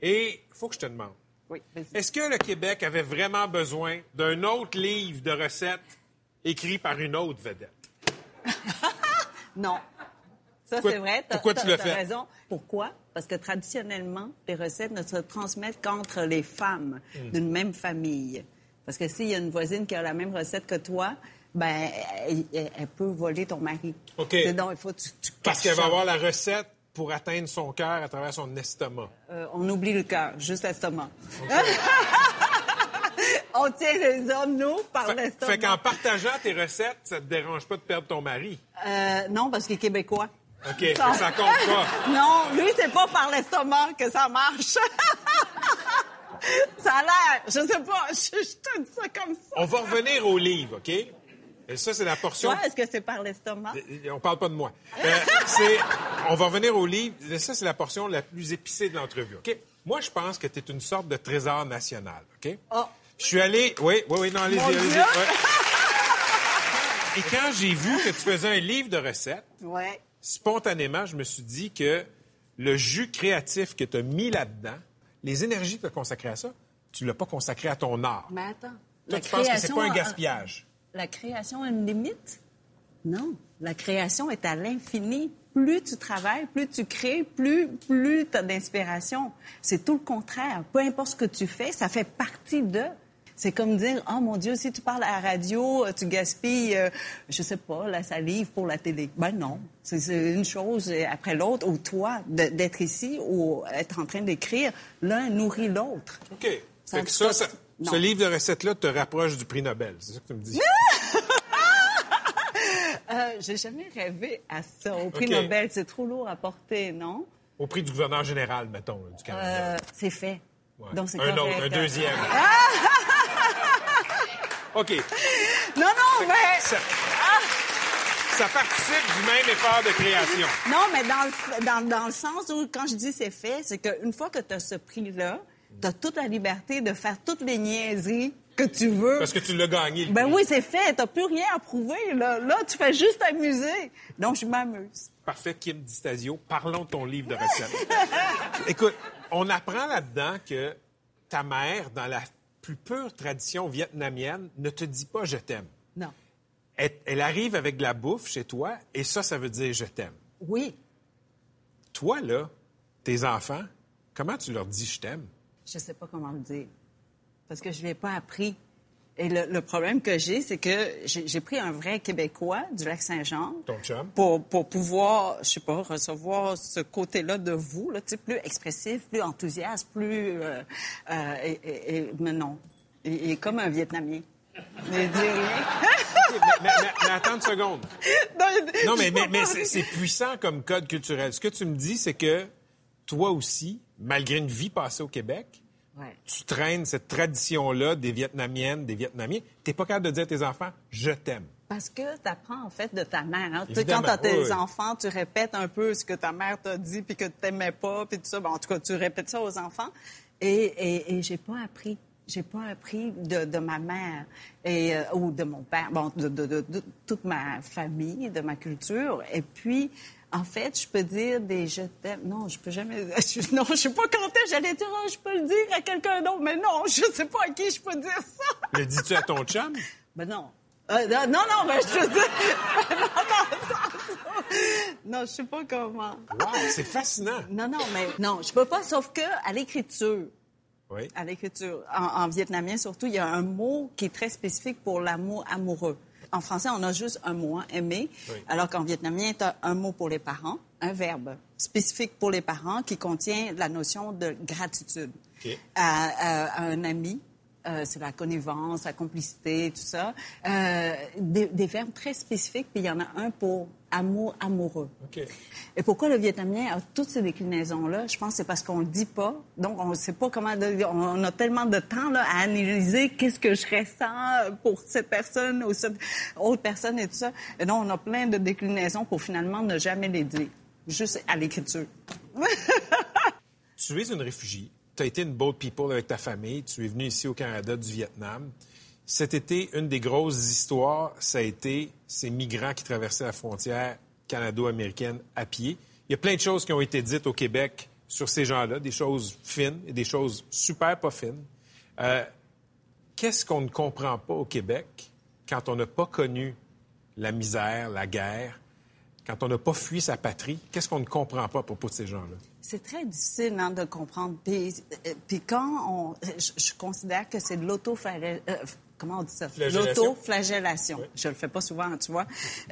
[SPEAKER 1] Et il faut que je te demande,
[SPEAKER 11] Oui,
[SPEAKER 1] est-ce que le Québec avait vraiment besoin d'un autre livre de recettes écrit par une autre vedette?
[SPEAKER 11] Non. Ça, c'est vrai.
[SPEAKER 1] Pourquoi tu fait?
[SPEAKER 11] raison. Pourquoi? Parce que traditionnellement, les recettes ne se transmettent qu'entre les femmes
[SPEAKER 1] Hmm.
[SPEAKER 11] d'une même famille. Parce que s'il y a une voisine qui a la même recette que toi, ben, elle, peut voler ton mari.
[SPEAKER 1] OK.
[SPEAKER 11] C'est Donc, il faut que tu, tu
[SPEAKER 1] Parce qu'elle va
[SPEAKER 11] ça.
[SPEAKER 1] avoir la recette pour atteindre son cœur à travers son estomac.
[SPEAKER 11] Euh, on oublie le cœur, juste l'estomac. on tient les hommes, nous, par l'estomac.
[SPEAKER 1] fait qu'en partageant tes recettes, ça te dérange pas de perdre ton mari?
[SPEAKER 11] Euh, non, parce qu'il est québécois.
[SPEAKER 1] OK, que ça compte pas.
[SPEAKER 11] Non, lui, c'est pas par l'estomac que ça marche. ça a l'air. Je sais pas. Je, je te dis ça comme ça.
[SPEAKER 1] On va revenir au livre, OK? Et ça, c'est la portion...
[SPEAKER 11] Toi, est-ce que c'est par l'estomac?
[SPEAKER 1] On parle pas de moi. Euh, c'est, on va revenir au livre. Ça, c'est la portion la plus épicée de l'entrevue. OK? Moi, je pense que tu es une sorte de trésor national. OK?
[SPEAKER 11] Oh.
[SPEAKER 1] Je suis allé. Oui, oui, oui, non, allez-y, allez-y. Ouais. Et quand j'ai vu que tu faisais un livre de recettes,
[SPEAKER 11] Ouais.
[SPEAKER 1] spontanément, je me suis dit que le jus créatif que tu as mis là-dedans, les énergies que tu as consacrées à ça, tu l'as pas consacré à ton art.
[SPEAKER 11] Mais attends.
[SPEAKER 1] Toi, tu penses que c'est pas un gaspillage?
[SPEAKER 11] La création a une limite? Non. La création est à l'infini. Plus tu travailles, plus tu crées, plus, plus tu as d'inspiration. C'est tout le contraire. Peu importe ce que tu fais, ça fait partie de. C'est comme dire, oh mon Dieu, si tu parles à la radio, euh, tu gaspilles, euh, je sais pas, la salive pour la télé. Ben non. C'est une chose après l'autre. Ou toi, d'être ici ou être en train d'écrire, l'un nourrit l'autre.
[SPEAKER 1] OK.
[SPEAKER 11] Ça
[SPEAKER 1] Fait que ça, ça- ce livre de recettes-là te rapproche du prix Nobel. C'est ça que tu me dis?
[SPEAKER 11] Euh, J'ai jamais rêvé à ça. Au prix. Nobel, c'est trop lourd à porter, non?
[SPEAKER 1] Au prix du gouverneur général, mettons, du Canada.
[SPEAKER 11] Euh, c'est fait.
[SPEAKER 1] Ouais.
[SPEAKER 11] Donc, c'est
[SPEAKER 1] un autre, un deuxième. OK.
[SPEAKER 11] Non, non, mais...
[SPEAKER 1] Ça, ça participe du même effort de création.
[SPEAKER 11] Non, mais dans le, dans, dans le sens où, quand je dis c'est fait, c'est qu'une fois que tu as ce prix-là, tu as toute la liberté de faire toutes les niaiseries que tu veux.
[SPEAKER 1] Parce que tu l'as gagné.
[SPEAKER 11] Ben oui, c'est fait. T'as plus rien à prouver. Là, là tu fais juste t'amuser. Donc, je m'amuse.
[SPEAKER 1] Parfait, Kim Distasio. Parlons de ton livre de recettes. Écoute, on apprend là-dedans que ta mère, dans la plus pure tradition vietnamienne, ne te dit pas je t'aime.
[SPEAKER 11] Non.
[SPEAKER 1] Elle, elle arrive avec de la bouffe chez toi et ça, ça veut dire je t'aime.
[SPEAKER 11] Oui.
[SPEAKER 1] Toi, là, tes enfants, comment tu leur dis je t'aime?
[SPEAKER 11] Je sais pas comment le dire. Parce que je ne l'ai pas appris. Et le, le problème que j'ai, c'est que j'ai pris un vrai Québécois du lac Saint-Jean pour, pour pouvoir, je sais pas, recevoir ce côté-là de vous, là, plus expressif, plus enthousiaste, plus... euh, euh, et, et- et- mais non. Il est comme un Vietnamien. Mais dis rien.
[SPEAKER 1] mais, mais- attends une seconde. Non, mais, mais, mais c'est c'est puissant comme code culturel. Ce que tu me dis, c'est que toi aussi, malgré une vie passée au Québec,
[SPEAKER 11] Ouais.
[SPEAKER 1] tu traînes cette tradition-là des Vietnamiennes, des Vietnamiens. T'es pas capable de dire à tes enfants « je t'aime
[SPEAKER 11] Parce que tu apprends, en fait, de ta mère. hein. Tu quand tu as tes
[SPEAKER 1] oui,
[SPEAKER 11] enfants, tu répètes un peu ce que ta mère t'a dit, puis que tu t'aimais pas, puis tout ça. Bon, en tout cas, tu répètes ça aux enfants. Et, et, et j'ai pas appris. J'ai pas appris de, de ma mère et, euh, ou de mon père, bon, de- de toute ma famille, de ma culture. Et puis, en fait, je peux dire des je t'aime. Non, je peux jamais. je- non, je sais pas quand j'allais dire, Ah, je peux le dire à quelqu'un d'autre, mais non, je sais pas à qui je peux dire ça. ».
[SPEAKER 1] Le dis-tu à ton chum?
[SPEAKER 11] Ben non. Euh, non, non, non, ben je te dis. non, je sais pas comment.
[SPEAKER 1] Wow, c'est fascinant.
[SPEAKER 11] Non, non, mais non, je peux pas, sauf que à l'écriture,
[SPEAKER 1] Oui.
[SPEAKER 11] à l'écriture, en, en vietnamien surtout, il y a un mot qui est très spécifique pour l'amour amoureux. En français, on a juste un mot, hein, aimer,
[SPEAKER 1] Oui.
[SPEAKER 11] alors qu'en vietnamien, tu as un mot pour les parents, un verbe spécifique pour les parents qui contient la notion de gratitude
[SPEAKER 1] OK.
[SPEAKER 11] à, à- à un ami, euh, c'est la connivence, la complicité, tout ça. Euh, des, des verbes très spécifiques, puis il y en a un pour amour amoureux. Et pourquoi le vietnamien a toutes ces déclinaisons-là? Je pense que c'est parce qu'on le dit pas. Donc, on ne sait pas comment... On a tellement de temps là, à analyser qu'est-ce que je ressens pour cette personne ou cette autre personne et tout ça. Et donc, on a plein de déclinaisons pour finalement ne jamais les dire. Juste à l'écriture.
[SPEAKER 1] Tu es une réfugiée. Tu as été une boat people avec ta famille. Tu es venu ici au Canada du Vietnam. Cet été, une des grosses histoires, ça a été ces migrants qui traversaient la frontière canado-américaine à pied. Il y a plein de choses qui ont été dites au Québec sur ces gens-là, des choses fines et des choses super pas fines. Euh, Qu'est-ce qu'on ne comprend pas au Québec quand on n'a pas connu la misère, la guerre, quand on n'a pas fui sa patrie? Qu'est-ce qu'on ne comprend pas à propos de ces gens-là?
[SPEAKER 11] C'est très difficile hein, de comprendre. Puis, euh, puis quand on... Je, je considère que c'est de lauto comment on dit ça?
[SPEAKER 1] Flagellation.
[SPEAKER 11] L'autoflagellation. Je le fais pas souvent, tu vois.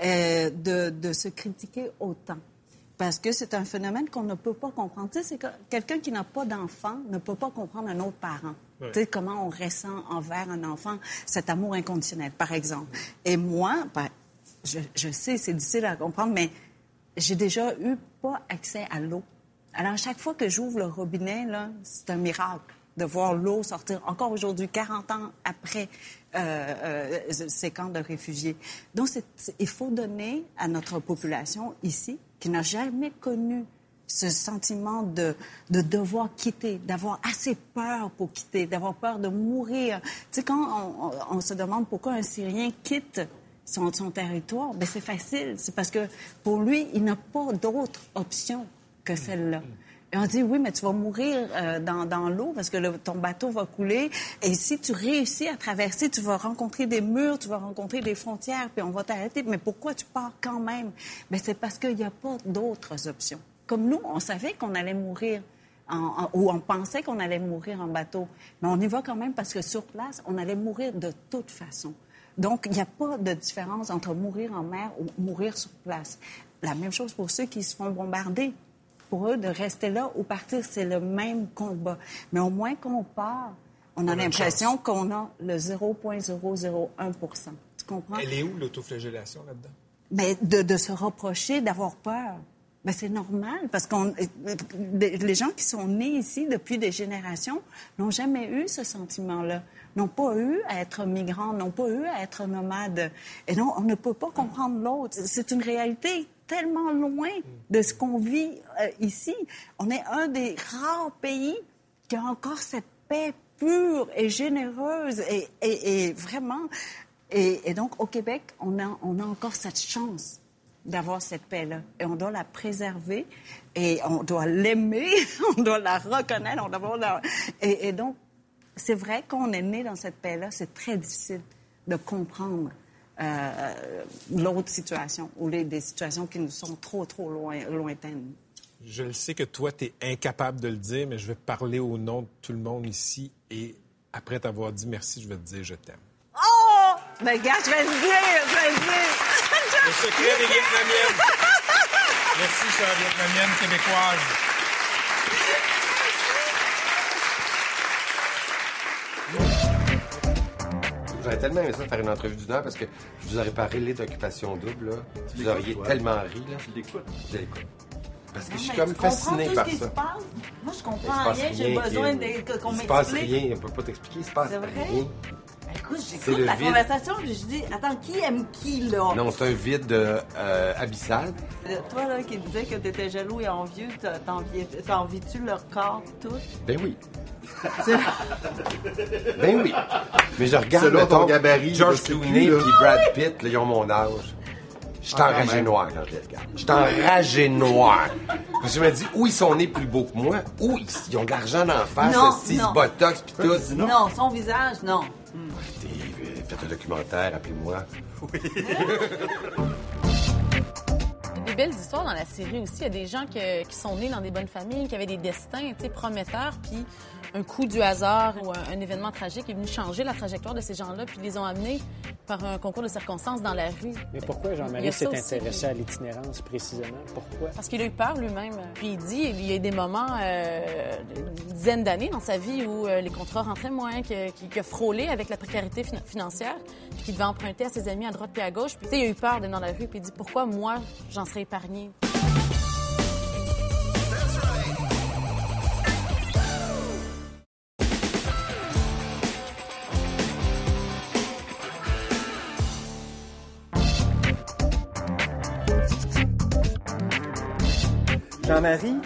[SPEAKER 11] Euh, de, de se critiquer autant. Parce que c'est un phénomène qu'on ne peut pas comprendre. Tu sais, c'est que quelqu'un qui n'a pas d'enfant ne peut pas comprendre un autre parent. Tu sais, comment on ressent envers un enfant cet amour inconditionnel, par exemple. Et moi, ben, je, sais, c'est difficile à comprendre, mais j'ai déjà eu pas accès à l'eau. Alors, chaque fois que j'ouvre le robinet, là, c'est un miracle de voir l'eau sortir encore aujourd'hui, 40 ans après euh, euh, ces camps de réfugiés. Donc, il faut donner à notre population ici, qui n'a jamais connu ce sentiment de, de devoir quitter, d'avoir assez peur pour quitter, d'avoir peur de mourir. Tu sais, quand on se demande pourquoi un Syrien quitte son, son territoire, ben c'est facile. C'est parce que pour lui, il n'a pas d'autre option que celle-là. Et on dit, oui, mais tu vas mourir euh, dans, l'eau parce que ton bateau va couler. Et si tu réussis à traverser, tu vas rencontrer des murs, tu vas rencontrer des frontières, puis on va t'arrêter. Mais pourquoi tu pars quand même? Ben, c'est parce qu'il n'y a pas d'autres options. Comme nous, on savait qu'on allait mourir. ou on pensait qu'on allait mourir en bateau. Mais on y va quand même parce que sur place, on allait mourir de toute façon. Donc, il n'y a pas de différence entre mourir en mer ou mourir sur place. La même chose pour ceux qui se font bombarder. Pour eux, de rester là ou partir, c'est le même combat. Mais au moins qu'on part, on a l'impression qu'on a le 0,001% Tu comprends?
[SPEAKER 1] Elle est où l'autoflagellation là-dedans?
[SPEAKER 11] Mais de, de se reprocher d'avoir peur. Ben, c'est normal parce qu'on les gens qui sont nés ici depuis des générations n'ont jamais eu ce sentiment-là, n'ont pas eu à être migrants, n'ont pas eu à être nomades. Et non, on ne peut pas comprendre l'autre. C'est une réalité tellement loin de ce qu'on vit euh, ici. On est un des rares pays qui a encore cette paix pure et généreuse et, vraiment. Et, donc, au Québec, on a encore cette chance d'avoir cette paix-là. Et on doit la préserver et on doit l'aimer, on doit la reconnaître, on doit la... Et, et donc, c'est vrai qu'on est né dans cette paix-là, c'est très difficile de comprendre euh, l'autre situation ou les, des situations qui nous sont trop, trop loin, lointaines.
[SPEAKER 1] Je le sais que toi, tu es incapable de le dire, mais je vais parler au nom de tout le monde ici et après t'avoir dit merci, je vais te dire je t'aime.
[SPEAKER 11] Oh! Mais gars, je vais le dire, je vais le dire.
[SPEAKER 1] Le secret des Vietnamiennes. Merci, chère Vietnamienne québécoise.
[SPEAKER 10] J'aurais tellement aimé ça faire une entrevue d'une heure parce que je vous aurais parlé d'occupation double. Là. Vous auriez tellement ri. Là. Je l'écoute. Je l'écoute. Parce que je suis comme fasciné par ça.
[SPEAKER 11] passe? Moi, je comprends rien. J'ai besoin qu'on
[SPEAKER 10] Il se passe
[SPEAKER 11] m'explique.
[SPEAKER 10] rien. On peut pas t'expliquer. Il se passe
[SPEAKER 11] C'est vrai?
[SPEAKER 10] rien.
[SPEAKER 11] Écoute,
[SPEAKER 10] C'est
[SPEAKER 11] j'écoute la
[SPEAKER 10] vide.
[SPEAKER 11] conversation, puis je dis, attends, qui aime qui, là?
[SPEAKER 10] Non, c'est un vide euh, abyssal.
[SPEAKER 11] Euh, Toi, là, qui disais que t'étais jaloux et envieux, t'envies-tu leur corps tout?
[SPEAKER 10] Ben oui. Ben oui. Mais je regarde
[SPEAKER 3] Selon ton gabarit,
[SPEAKER 10] George Clooney puis Brad Pitt, là, ils ont mon âge. Je suis
[SPEAKER 3] Ah,
[SPEAKER 10] enragé
[SPEAKER 3] même.
[SPEAKER 10] noir quand je les regarde. Je suis enragé noir. Parce que je me dis, où ils sont nés plus beaux que moi, où ils, ils ont de l'argent d'en face,
[SPEAKER 11] Non, non.
[SPEAKER 10] botox pis tout.
[SPEAKER 11] Non. son visage, non.
[SPEAKER 10] Faites un documentaire, appelez-moi.
[SPEAKER 2] Des belles histoires dans la série aussi. Il y a des gens que- qui sont nés dans des bonnes familles, qui avaient des destins tu sais, prometteurs, puis un coup du hasard ou un, un événement tragique est venu changer la trajectoire de ces gens-là, puis ils les ont amenés par un concours de circonstances dans la rue.
[SPEAKER 12] Mais pourquoi Jean-Marie s'est intéressé à l'itinérance précisément? Pourquoi?
[SPEAKER 2] Parce qu'il a eu peur lui-même. Puis il dit, il y a eu des moments, euh, une dizaine d'années dans sa vie où euh, les contrats rentraient moins, qu'il qu'il a frôlé avec la précarité fin- financière, puis qu'il devait emprunter à ses amis à droite puis à gauche. Puis il a eu peur d'être dans la rue, puis il dit pourquoi moi j'en serais épargné?
[SPEAKER 13] Jean-Marie,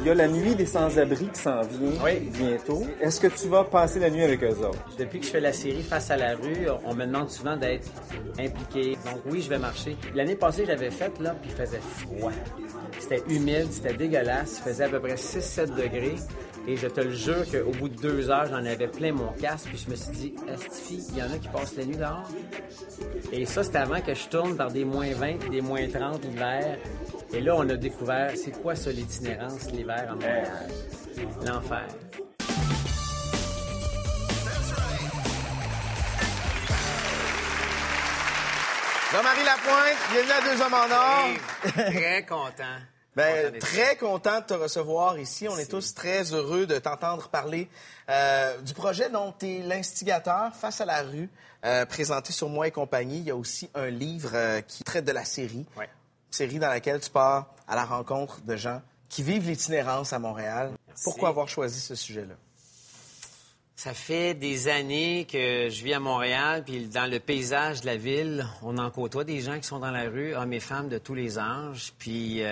[SPEAKER 13] il y a la nuit des sans-abri qui s'en vient bientôt. Est-ce que tu vas passer la nuit avec eux autres?
[SPEAKER 12] Depuis que je fais la série Face à la rue, on me demande souvent d'être impliqué. Donc oui, je vais marcher. L'année passée, je l'avais faite, là, puis il faisait froid. C'était humide, c'était dégueulasse. Il faisait à peu près 6-7 degrés. Et je te le jure qu'au bout de deux heures, j'en avais plein mon casque. Puis je me suis dit, Estifi, il y en a qui passent la nuit dehors. Et ça, c'était avant que je tourne par des moins 20, des moins 30 l'hiver. Et là, on a découvert, c'est quoi ça, l'itinérance l'hiver à Montréal? L'enfer.
[SPEAKER 5] Jean-Marie Lapointe, bienvenue à Deux Hommes en Or.
[SPEAKER 12] Très content.
[SPEAKER 5] Ben, très content de te recevoir ici. On est tous très heureux de t'entendre parler euh, du projet dont tu es l'instigateur face à la rue, euh, présenté sur Moi et compagnie. Il y a aussi un livre euh, qui traite de la série. Série dans laquelle tu pars à la rencontre de gens qui vivent l'itinérance à Montréal. Pourquoi avoir choisi ce sujet-là?
[SPEAKER 12] Ça fait des années que je vis à Montréal, puis dans le paysage de la ville, on en côtoie des gens qui sont dans la rue, hommes et femmes de tous les âges. Puis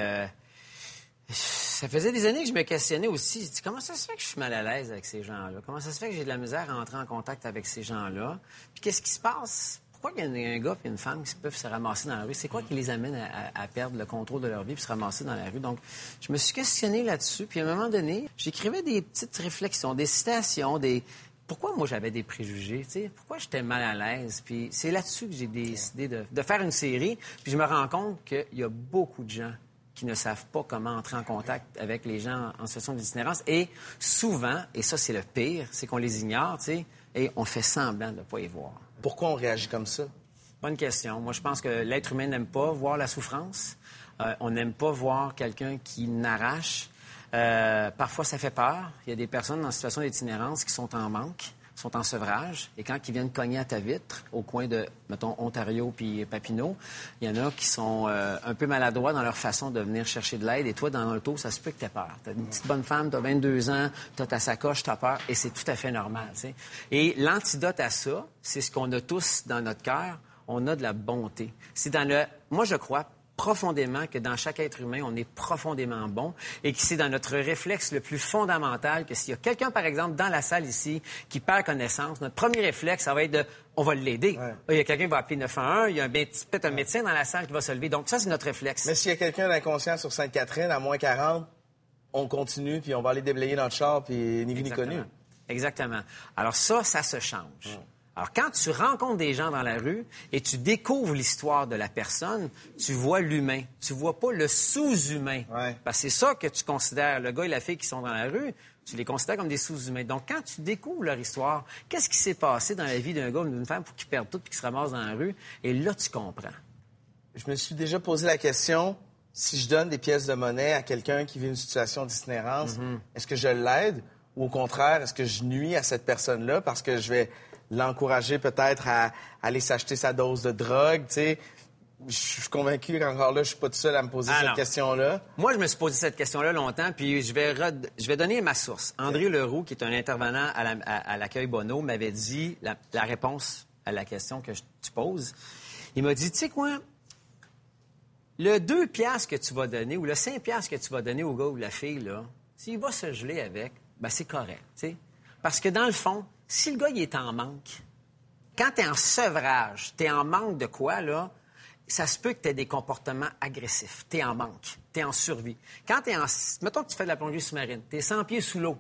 [SPEAKER 12] ça faisait des années que je me questionnais aussi. Je dis, comment ça se fait que je suis mal à l'aise avec ces gens-là? Comment ça se fait que j'ai de la misère à entrer en contact avec ces gens-là? Puis qu'est-ce qui se passe? Pourquoi il y a un gars et une femme qui peuvent se ramasser dans la rue? C'est quoi qui les amène à, perdre le contrôle de leur vie et se ramasser dans la rue? Donc, je me suis questionné là-dessus. Puis à un moment donné, j'écrivais des petites réflexions, des citations, des... Pourquoi moi j'avais des préjugés? Pourquoi j'étais mal à l'aise? Puis c'est là-dessus que j'ai décidé de, de faire une série. Puis je me rends compte qu'il y a beaucoup de gens qui ne savent pas comment entrer en contact avec les gens en situation d'itinérance. Et souvent, et ça c'est le pire, c'est qu'on les ignore, tu sais, et on fait semblant de ne pas y voir.
[SPEAKER 5] Pourquoi on réagit comme ça?
[SPEAKER 12] Bonne question. Moi, je pense que l'être humain n'aime pas voir la souffrance. Euh, on n'aime pas voir quelqu'un qui n'arrache. Euh, parfois, ça fait peur. Il y a des personnes en situation d'itinérance qui sont en manque, sont en sevrage, et quand ils viennent cogner à ta vitre, au coin de, mettons, Ontario puis Papineau, il y en a qui sont euh, un peu maladroits dans leur façon de venir chercher de l'aide, et toi, dans l'auto, ça se peut que tu aies peur. Tu une petite bonne femme, tu as 22 ans, tu as ta sacoche, tu as peur, et c'est tout à fait normal. tu sais. Et l'antidote à ça, c'est ce qu'on a tous dans notre cœur, on a de la bonté. C'est dans le... Moi, je crois profondément que dans chaque être humain, on est profondément bon et que c'est dans notre réflexe le plus fondamental que s'il y a quelqu'un, par exemple, dans la salle ici qui perd connaissance, notre premier réflexe, ça va être de on va l'aider. Il y a quelqu'un qui va appeler 911, il y a un peut-être un médecin dans la salle qui va se lever. Donc ça, c'est notre réflexe.
[SPEAKER 5] Mais s'il y a quelqu'un d'inconscient sur Sainte-Catherine à moins 40, on continue, puis on va aller déblayer notre char, puis ni vu ni connu.
[SPEAKER 12] Exactement. Exactement. Alors ça, ça se change. Alors quand tu rencontres des gens dans la rue et tu découvres l'histoire de la personne, tu vois l'humain. Tu vois pas le sous-humain. Parce que c'est ça que tu considères. Le gars et la fille qui sont dans la rue, tu les considères comme des sous-humains. Donc quand tu découvres leur histoire, qu'est-ce qui s'est passé dans la vie d'un gars ou d'une femme pour qu'ils perdent tout et qu'ils se ramassent dans la rue, et là tu comprends.
[SPEAKER 5] Je me suis déjà posé la question, si je donne des pièces de monnaie à quelqu'un qui vit une situation d'itinérance, est-ce que je l'aide ou au contraire, est-ce que je nuis à cette personne-là parce que je vais l'encourager peut-être à aller s'acheter sa dose de drogue, tu sais? Je suis convaincu qu'encore là, je suis pas tout seul à me poser
[SPEAKER 12] Ah
[SPEAKER 5] cette question-là.
[SPEAKER 12] Moi, je me suis posé cette question-là longtemps, puis je vais, red- je vais donner ma source. André Leroux, qui est un intervenant à la- l'accueil Bono, m'avait dit la, la réponse à la question que je- tu poses. Il m'a dit, tu sais quoi, le 2 piastres que tu vas donner ou le 5 piastres que tu vas donner au gars ou la fille, là, s'il va se geler avec, ben c'est correct. Parce que dans le fond, si le gars, il est en manque, quand tu es en sevrage, tu es en manque de quoi, là, ça se peut que tu aies des comportements agressifs. Tu es en manque. Tu es en survie. Quand tu es en. Mettons que tu fais de la plongée sous-marine. Tu es 100 pieds sous l'eau.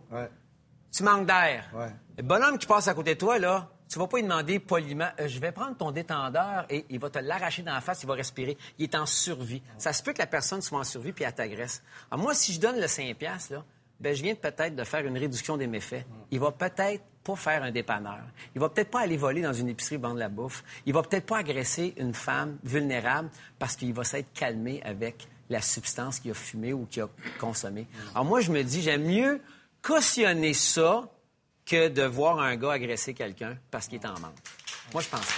[SPEAKER 12] Tu manques d'air. Le bonhomme qui passe à côté de toi, là, tu vas pas lui demander poliment Euh, je vais prendre ton détendeur et il va te l'arracher dans la face, il va respirer. Il est en survie. Ça se peut que la personne soit en survie puis elle t'agresse. Alors, moi, si je donne le 5 piastres, là, ben, je viens peut-être de faire une réduction des méfaits. Il va peut-être pas faire un dépanneur. Il va peut-être pas aller voler dans une épicerie vendre la bouffe. Il va peut-être pas agresser une femme vulnérable parce qu'il va s'être calmé avec la substance qu'il a fumée ou qu'il a consommée. Alors moi, je me dis, j'aime mieux cautionner ça que de voir un gars agresser quelqu'un parce qu'il est en manque. Moi, je pense ça.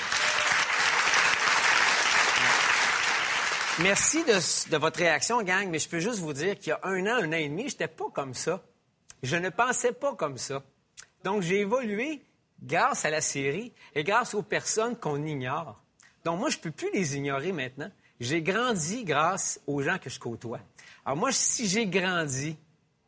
[SPEAKER 12] Merci de, de votre réaction, gang, mais je peux juste vous dire qu'il y a un an, un an et demi, j'étais pas comme ça. Je ne pensais pas comme ça. Donc, j'ai évolué grâce à la série et grâce aux personnes qu'on ignore. Donc, moi, je peux plus les ignorer maintenant. J'ai grandi grâce aux gens que je côtoie. Alors, moi, si j'ai grandi,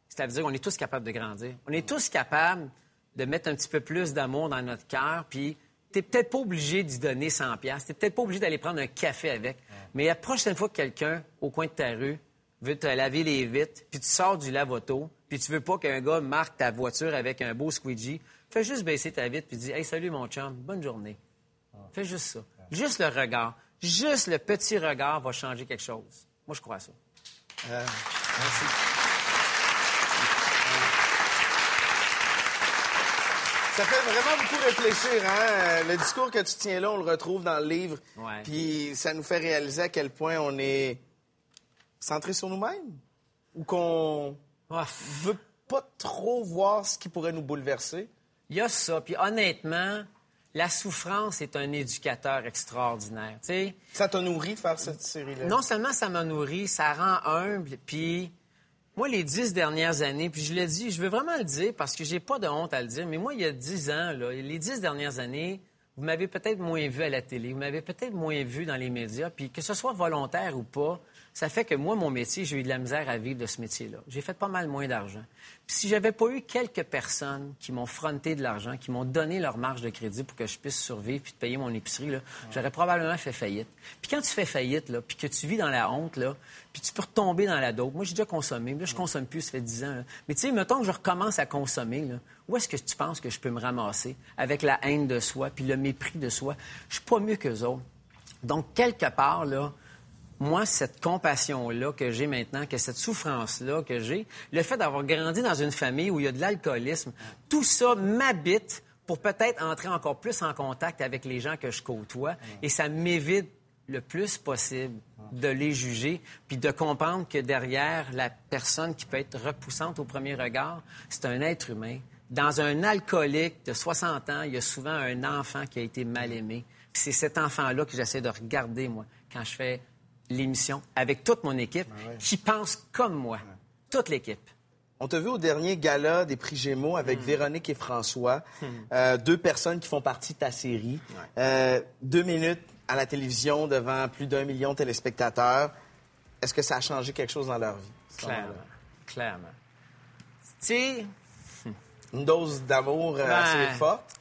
[SPEAKER 12] c'est-à-dire qu'on est tous capables de grandir. On est tous capables de mettre un petit peu plus d'amour dans notre cœur, puis t'es peut-être pas obligé d'y donner 100 pièces, t'es peut-être pas obligé d'aller prendre un café avec. Mais la prochaine fois que quelqu'un au coin de ta rue veut te laver les vitres, puis tu sors du lave-auto, puis tu veux pas qu'un gars marque ta voiture avec un beau squeegee, fais juste baisser ta vitre puis dis "Hey, salut mon chum, bonne journée." Fais juste ça. Juste le regard, juste le petit regard va changer quelque chose. Moi, je crois à ça.
[SPEAKER 5] Merci. Ça fait vraiment beaucoup réfléchir, hein? Le discours que tu tiens là, on le retrouve dans le livre.
[SPEAKER 12] Ouais.
[SPEAKER 5] Puis ça nous fait réaliser à quel point on est centré sur nous-mêmes. Ou qu'on veut pas trop voir ce qui pourrait nous bouleverser.
[SPEAKER 12] Il y a ça. Puis honnêtement, la souffrance est un éducateur extraordinaire. Tu sais,
[SPEAKER 5] Ça t'a nourri de faire cette série-là?
[SPEAKER 12] non seulement ça m'a nourri, ça rend humble, puis moi, les dix dernières années, puis je le dis, je veux vraiment le dire parce que j'ai pas de honte à le dire, mais moi, il y a dix ans, là, les dix dernières années, vous m'avez peut-être moins vu à la télé, vous m'avez peut-être moins vu dans les médias, puis que ce soit volontaire ou pas, ça fait que moi, mon métier, j'ai eu de la misère à vivre de ce métier-là. J'ai fait pas mal moins d'argent. Puis si j'avais pas eu quelques personnes qui m'ont fronté de l'argent, qui m'ont donné leur marge de crédit pour que je puisse survivre puis de payer mon épicerie, là, j'aurais probablement fait faillite. Puis quand tu fais faillite, là, puis que tu vis dans la honte, là, puis tu peux retomber dans la dope. Moi, j'ai déjà consommé. Là, je consomme plus, ça fait 10 ans. là. Mais tu sais, mettons que je recommence à consommer, là, où est-ce que tu penses que je peux me ramasser avec la haine de soi puis le mépris de soi? Je suis pas mieux qu'eux autres. Donc, quelque part, là, moi, cette compassion-là que j'ai maintenant, que cette souffrance-là que j'ai, le fait d'avoir grandi dans une famille où il y a de l'alcoolisme, tout ça m'habite pour peut-être entrer encore plus en contact avec les gens que je côtoie et ça m'évite le plus possible de les juger, puis de comprendre que derrière la personne qui peut être repoussante au premier regard, c'est un être humain. Dans un alcoolique de 60 ans, il y a souvent un enfant qui a été mal aimé. C'est cet enfant-là que j'essaie de regarder, moi, quand je fais l'émission, avec toute mon équipe, qui pense comme moi. Toute l'équipe.
[SPEAKER 5] On t'a vu au dernier gala des prix Gémeaux avec Véronique et François, euh, deux personnes qui font partie de ta série. Euh, deux minutes à la télévision devant plus d'un million de téléspectateurs. Est-ce que ça a changé quelque chose dans leur vie?
[SPEAKER 12] Clairement. Clairement. Tu sais,
[SPEAKER 5] Une dose d'amour euh,
[SPEAKER 12] Ben,
[SPEAKER 5] assez forte.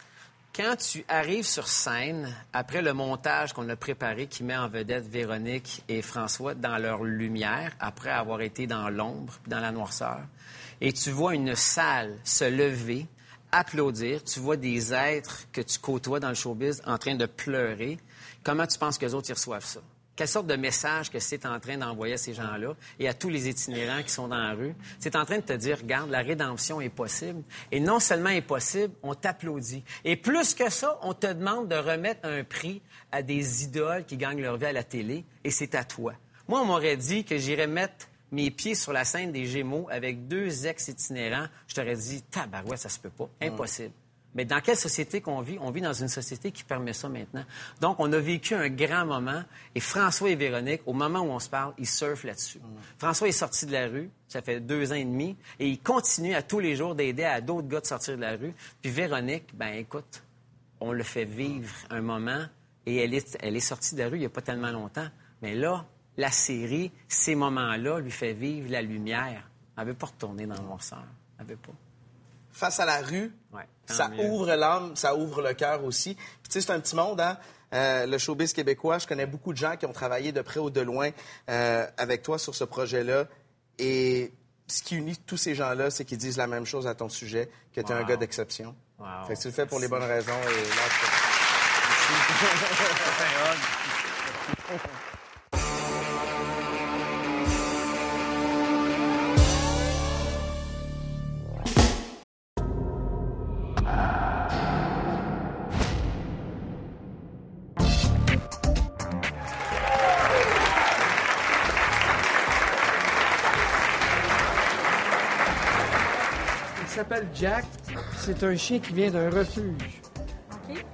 [SPEAKER 12] Quand tu arrives sur scène, après le montage qu'on a préparé qui met en vedette Véronique et François dans leur lumière, après avoir été dans l'ombre, dans la noirceur, et tu vois une salle se lever, applaudir, tu vois des êtres que tu côtoies dans le showbiz en train de pleurer, comment tu penses que les autres y reçoivent ça? Quelle sorte de message que c'est en train d'envoyer à ces gens-là et à tous les itinérants qui sont dans la rue? C'est en train de te dire, regarde, la rédemption est possible. Et non seulement est possible, on t'applaudit. Et plus que ça, on te demande de remettre un prix à des idoles qui gagnent leur vie à la télé et c'est à toi. Moi, on m'aurait dit que j'irais mettre mes pieds sur la scène des Gémeaux avec deux ex-itinérants. Je t'aurais dit, tabarouette, ça se peut pas. Impossible. Mais dans quelle société qu'on vit? On vit dans une société qui permet ça maintenant. Donc, on a vécu un grand moment et François et Véronique, au moment où on se parle, ils surfent là-dessus. François est sorti de la rue, ça fait deux ans et demi, et il continue à tous les jours d'aider à d'autres gars de sortir de la rue. Puis Véronique, ben écoute, on le fait vivre un moment et elle est, elle est sortie de la rue il n'y a pas tellement longtemps. Mais là, la série, ces moments-là, lui fait vivre la lumière. Elle ne veut pas retourner dans le noirceur. Elle veut pas.
[SPEAKER 5] Face à la rue,
[SPEAKER 12] Ouais,
[SPEAKER 5] ça
[SPEAKER 12] mieux.
[SPEAKER 5] ouvre l'âme, ça ouvre le cœur aussi. Puis tu sais, c'est un petit monde, hein? Euh, le showbiz québécois, je connais beaucoup de gens qui ont travaillé de près ou de loin euh, avec toi sur ce projet-là. Et ce qui unit tous ces gens-là, c'est qu'ils disent la même chose à ton sujet, que tu es un gars d'exception.
[SPEAKER 12] Wow.
[SPEAKER 5] Fait que tu le fais pour les bonnes raisons. Et là,
[SPEAKER 7] Jack. C'est un chien qui vient d'un refuge.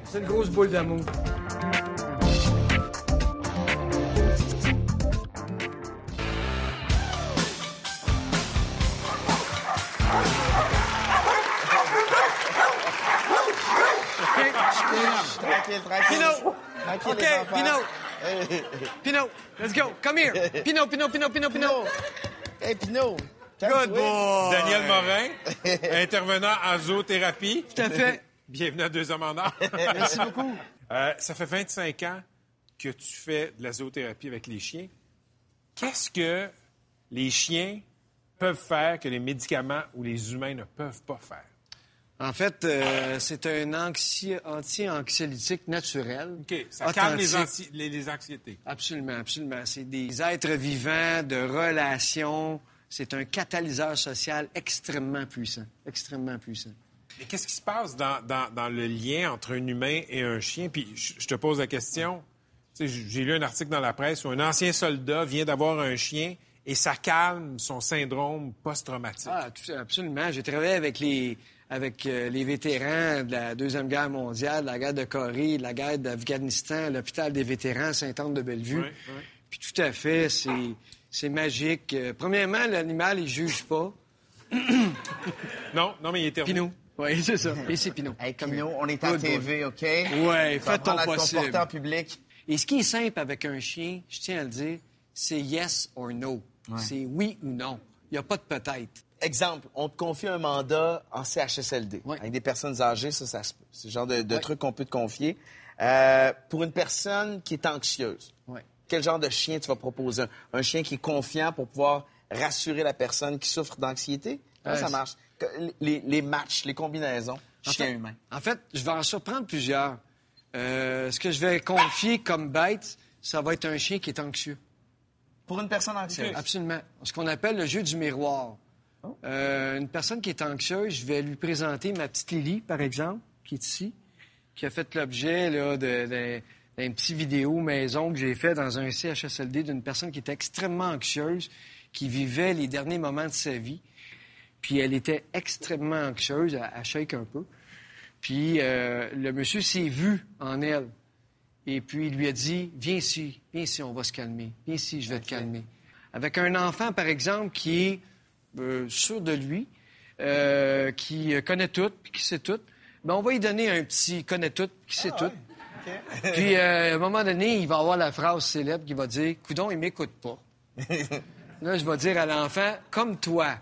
[SPEAKER 7] C'est une grosse boule d'amour.
[SPEAKER 5] Tranquille, tranquille.
[SPEAKER 12] Pinot!
[SPEAKER 5] Tranquille,
[SPEAKER 12] OK,
[SPEAKER 5] les enfants.
[SPEAKER 12] Pinot! Pinot, let's go. Come here. Pinot, Pinot, Pinot, Pinot, Pinot.
[SPEAKER 5] Hey, Pinot.
[SPEAKER 12] Good boy.
[SPEAKER 1] Daniel Morin, intervenant en zoothérapie.
[SPEAKER 12] Tout à fait.
[SPEAKER 1] Bienvenue à Deux Hommes en Or.
[SPEAKER 7] Merci beaucoup.
[SPEAKER 1] Euh, ça fait 25 ans que tu fais de la zoothérapie avec les chiens. Qu'est-ce que les chiens peuvent faire que les médicaments ou les humains ne peuvent pas faire?
[SPEAKER 7] En fait, euh, c'est un anxi- anti-anxiolytique naturel.
[SPEAKER 1] OK, ça calme les,
[SPEAKER 7] Authentique.
[SPEAKER 1] anxi- les- les anxiétés.
[SPEAKER 7] Absolument, absolument. C'est des êtres vivants, de relations. C'est un catalyseur social extrêmement puissant. Extrêmement puissant.
[SPEAKER 1] Et qu'est-ce qui se passe dans, dans- dans le lien entre un humain et un chien? Puis je te pose la question. J'ai lu un article dans la presse où un ancien soldat vient d'avoir un chien et ça calme son syndrome post-traumatique.
[SPEAKER 7] Ah, absolument. J'ai travaillé avec les, avec euh, les vétérans de la Deuxième Guerre mondiale, de la guerre de Corée, de la guerre d'Afghanistan, l'hôpital des vétérans Sainte-Anne-de-Bellevue. Puis tout à fait, c'est, c'est magique. Euh, premièrement, l'animal, il juge pas.
[SPEAKER 1] Non, non, mais il était
[SPEAKER 7] Pinot. Oui, c'est ça. Et c'est Pinot.
[SPEAKER 5] Hey, Pinot, on est à
[SPEAKER 7] Good boy.
[SPEAKER 5] TV, OK? Vas
[SPEAKER 7] fais ton possible.
[SPEAKER 5] comporter en public.
[SPEAKER 7] Et ce qui est simple avec un chien, je tiens à le dire, c'est yes or no. C'est oui ou non. Il n'y a pas de peut-être.
[SPEAKER 5] Exemple, on te confie un mandat en CHSLD
[SPEAKER 7] Ouais.
[SPEAKER 5] avec des personnes âgées, ça, ça se peut. C'est le genre de, de
[SPEAKER 7] Ouais.
[SPEAKER 5] truc qu'on peut te confier. Euh, pour une personne qui est anxieuse,
[SPEAKER 7] Ouais.
[SPEAKER 5] Quel genre de chien tu vas proposer? Un, un chien qui est confiant pour pouvoir rassurer la personne qui souffre d'anxiété? Comment
[SPEAKER 7] Ouais,
[SPEAKER 5] ça marche? Les, les matchs, les combinaisons,
[SPEAKER 7] En
[SPEAKER 5] chien
[SPEAKER 7] fait-
[SPEAKER 5] humain.
[SPEAKER 7] En fait, je vais en surprendre plusieurs. Euh, ce que je vais confier comme bête, ça va être un chien qui est anxieux.
[SPEAKER 5] Pour une personne anxieuse?
[SPEAKER 7] Absolument. Ce qu'on appelle le jeu du miroir. Euh, une personne qui est anxieuse, je vais lui présenter ma petite Lily, par exemple, qui est ici, qui a fait l'objet de- de- d'un petit vidéo maison que j'ai fait dans un CHSLD d'une personne qui était extrêmement anxieuse, qui vivait les derniers moments de sa vie. Puis elle était extrêmement anxieuse, elle, elle shake un peu. Puis euh, le monsieur s'est vu en elle. Et puis il lui a dit Viens ici, viens ici, on va se calmer. Viens ici, je vais te calmer. Avec un enfant, par exemple, qui est euh, sûr de lui, euh, qui connaît tout, puis qui sait tout, ben, on va lui donner un petit connaît tout, qui sait tout. Puis euh, à un moment donné, il va avoir la phrase célèbre qui va dire Coudon, il m'écoute pas. Là, je vais dire à l'enfant Comme toi.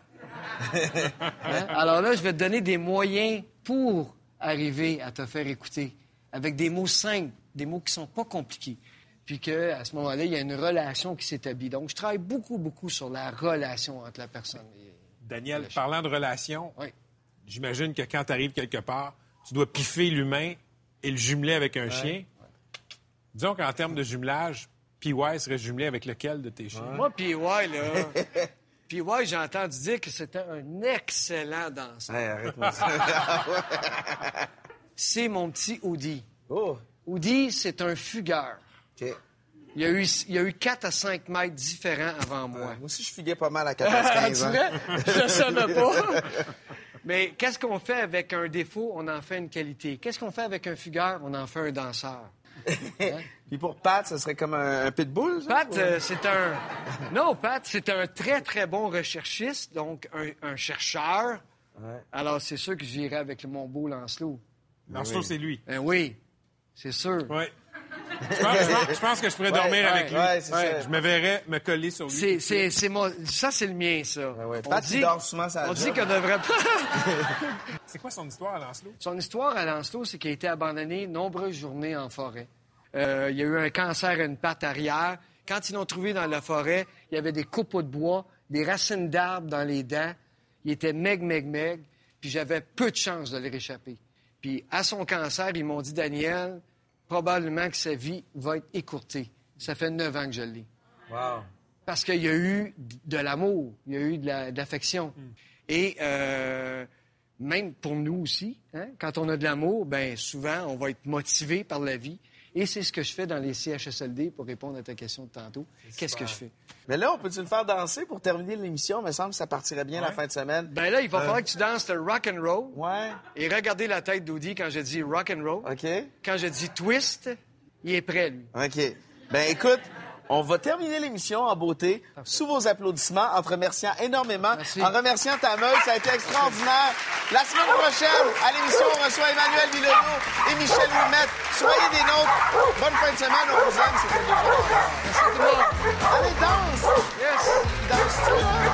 [SPEAKER 7] Hein? Alors là, je vais te donner des moyens pour arriver à te faire écouter, avec des mots simples, des mots qui sont pas compliqués. Puis qu'à ce moment-là, il y a une relation qui s'établit. Donc, je travaille beaucoup, beaucoup sur la relation entre la personne et...
[SPEAKER 1] Daniel, parlant de relations,
[SPEAKER 7] Oui.
[SPEAKER 1] j'imagine que quand tu arrives quelque part, tu dois piffer l'humain et le jumeler avec un chien. Disons qu'en termes de jumelage, PY serait jumelé avec lequel de tes chiens?
[SPEAKER 7] Moi, PY, là... PY, j'ai entendu dire que c'était un excellent danseur.
[SPEAKER 5] Hey, arrête-moi ça.
[SPEAKER 7] C'est mon petit Oudi.
[SPEAKER 5] oh,
[SPEAKER 7] Oudi, c'est un fugueur.
[SPEAKER 5] OK.
[SPEAKER 7] Il y, a eu, il y a eu 4 à 5 mètres différents avant moi.
[SPEAKER 5] Moi aussi, je figuais pas mal à
[SPEAKER 7] Ah,
[SPEAKER 5] 14-15
[SPEAKER 7] tu
[SPEAKER 5] ans.
[SPEAKER 7] vois? Je ne savais pas. Mais qu'est-ce qu'on fait avec un défaut? On en fait une qualité? Qu'est-ce qu'on fait avec un fugueur? On en fait un danseur?
[SPEAKER 5] Puis pour Pat, ce serait comme un, un pitbull, ça?
[SPEAKER 7] Pat, euh, c'est un... Non, Pat, c'est un très, très bon recherchiste, donc un, un chercheur. Alors, c'est sûr que j'irai avec mon beau Lancelot.
[SPEAKER 1] Lancelot, c'est lui.
[SPEAKER 7] Ben oui, c'est sûr.
[SPEAKER 1] Oui. Je pense, je pense- je pense que je pourrais dormir
[SPEAKER 7] ouais,
[SPEAKER 1] avec lui.
[SPEAKER 5] ouais, ça.
[SPEAKER 1] Je me verrais me coller sur lui.
[SPEAKER 7] C'est, mon... Ça, c'est le mien, ça.
[SPEAKER 5] ouais.
[SPEAKER 7] On
[SPEAKER 5] Pat,
[SPEAKER 7] dit-
[SPEAKER 5] dort souvent la
[SPEAKER 7] On dit qu'on devrait pas...
[SPEAKER 1] C'est quoi son histoire, Lancelot?
[SPEAKER 7] Son histoire à Lancelot, c'est qu'il a été abandonné nombreuses journées en forêt. Euh, il y a eu un cancer à une patte arrière. Quand ils l'ont trouvé dans la forêt, il y avait des copeaux de bois, des racines d'arbres dans les dents. Il était meg, meg, meg. Puis j'avais peu de chance de le réchapper. Puis à son cancer, ils m'ont dit, Daniel, probablement que sa vie va être écourtée. Ça fait neuf ans que je l'ai.
[SPEAKER 5] Wow.
[SPEAKER 7] Parce qu'il y a eu de l'amour, il y a eu de la- de l'affection. Et euh, même pour nous aussi, hein, quand on a de l'amour, ben souvent, on va être motivé par la vie. Et c'est ce que je fais dans les CHSLD pour répondre à ta question de tantôt. Qu'est-ce que je fais?
[SPEAKER 5] Mais là, on peut-tu le faire danser pour terminer l'émission? Il me semble que ça partirait bien la fin de semaine.
[SPEAKER 7] Ben là, il va
[SPEAKER 5] Euh,
[SPEAKER 7] falloir que tu danses le rock and roll.
[SPEAKER 5] Ouais.
[SPEAKER 7] Et regardez la tête d'Audi quand je dis rock and roll.
[SPEAKER 5] OK.
[SPEAKER 7] Quand je dis twist, il est prêt, lui.
[SPEAKER 5] OK. Ben écoute, on va terminer l'émission en beauté sous vos applaudissements, en te remerciant énormément, en remerciant ta meute. Ça a été extraordinaire. La semaine prochaine, à l'émission, on reçoit Emmanuel Villeneuve et Michel Wilmette. Soyez des nôtres. Bonne fin de semaine. On vous aime. C'était déjà... Allez, danse. Yes. Danse-tu,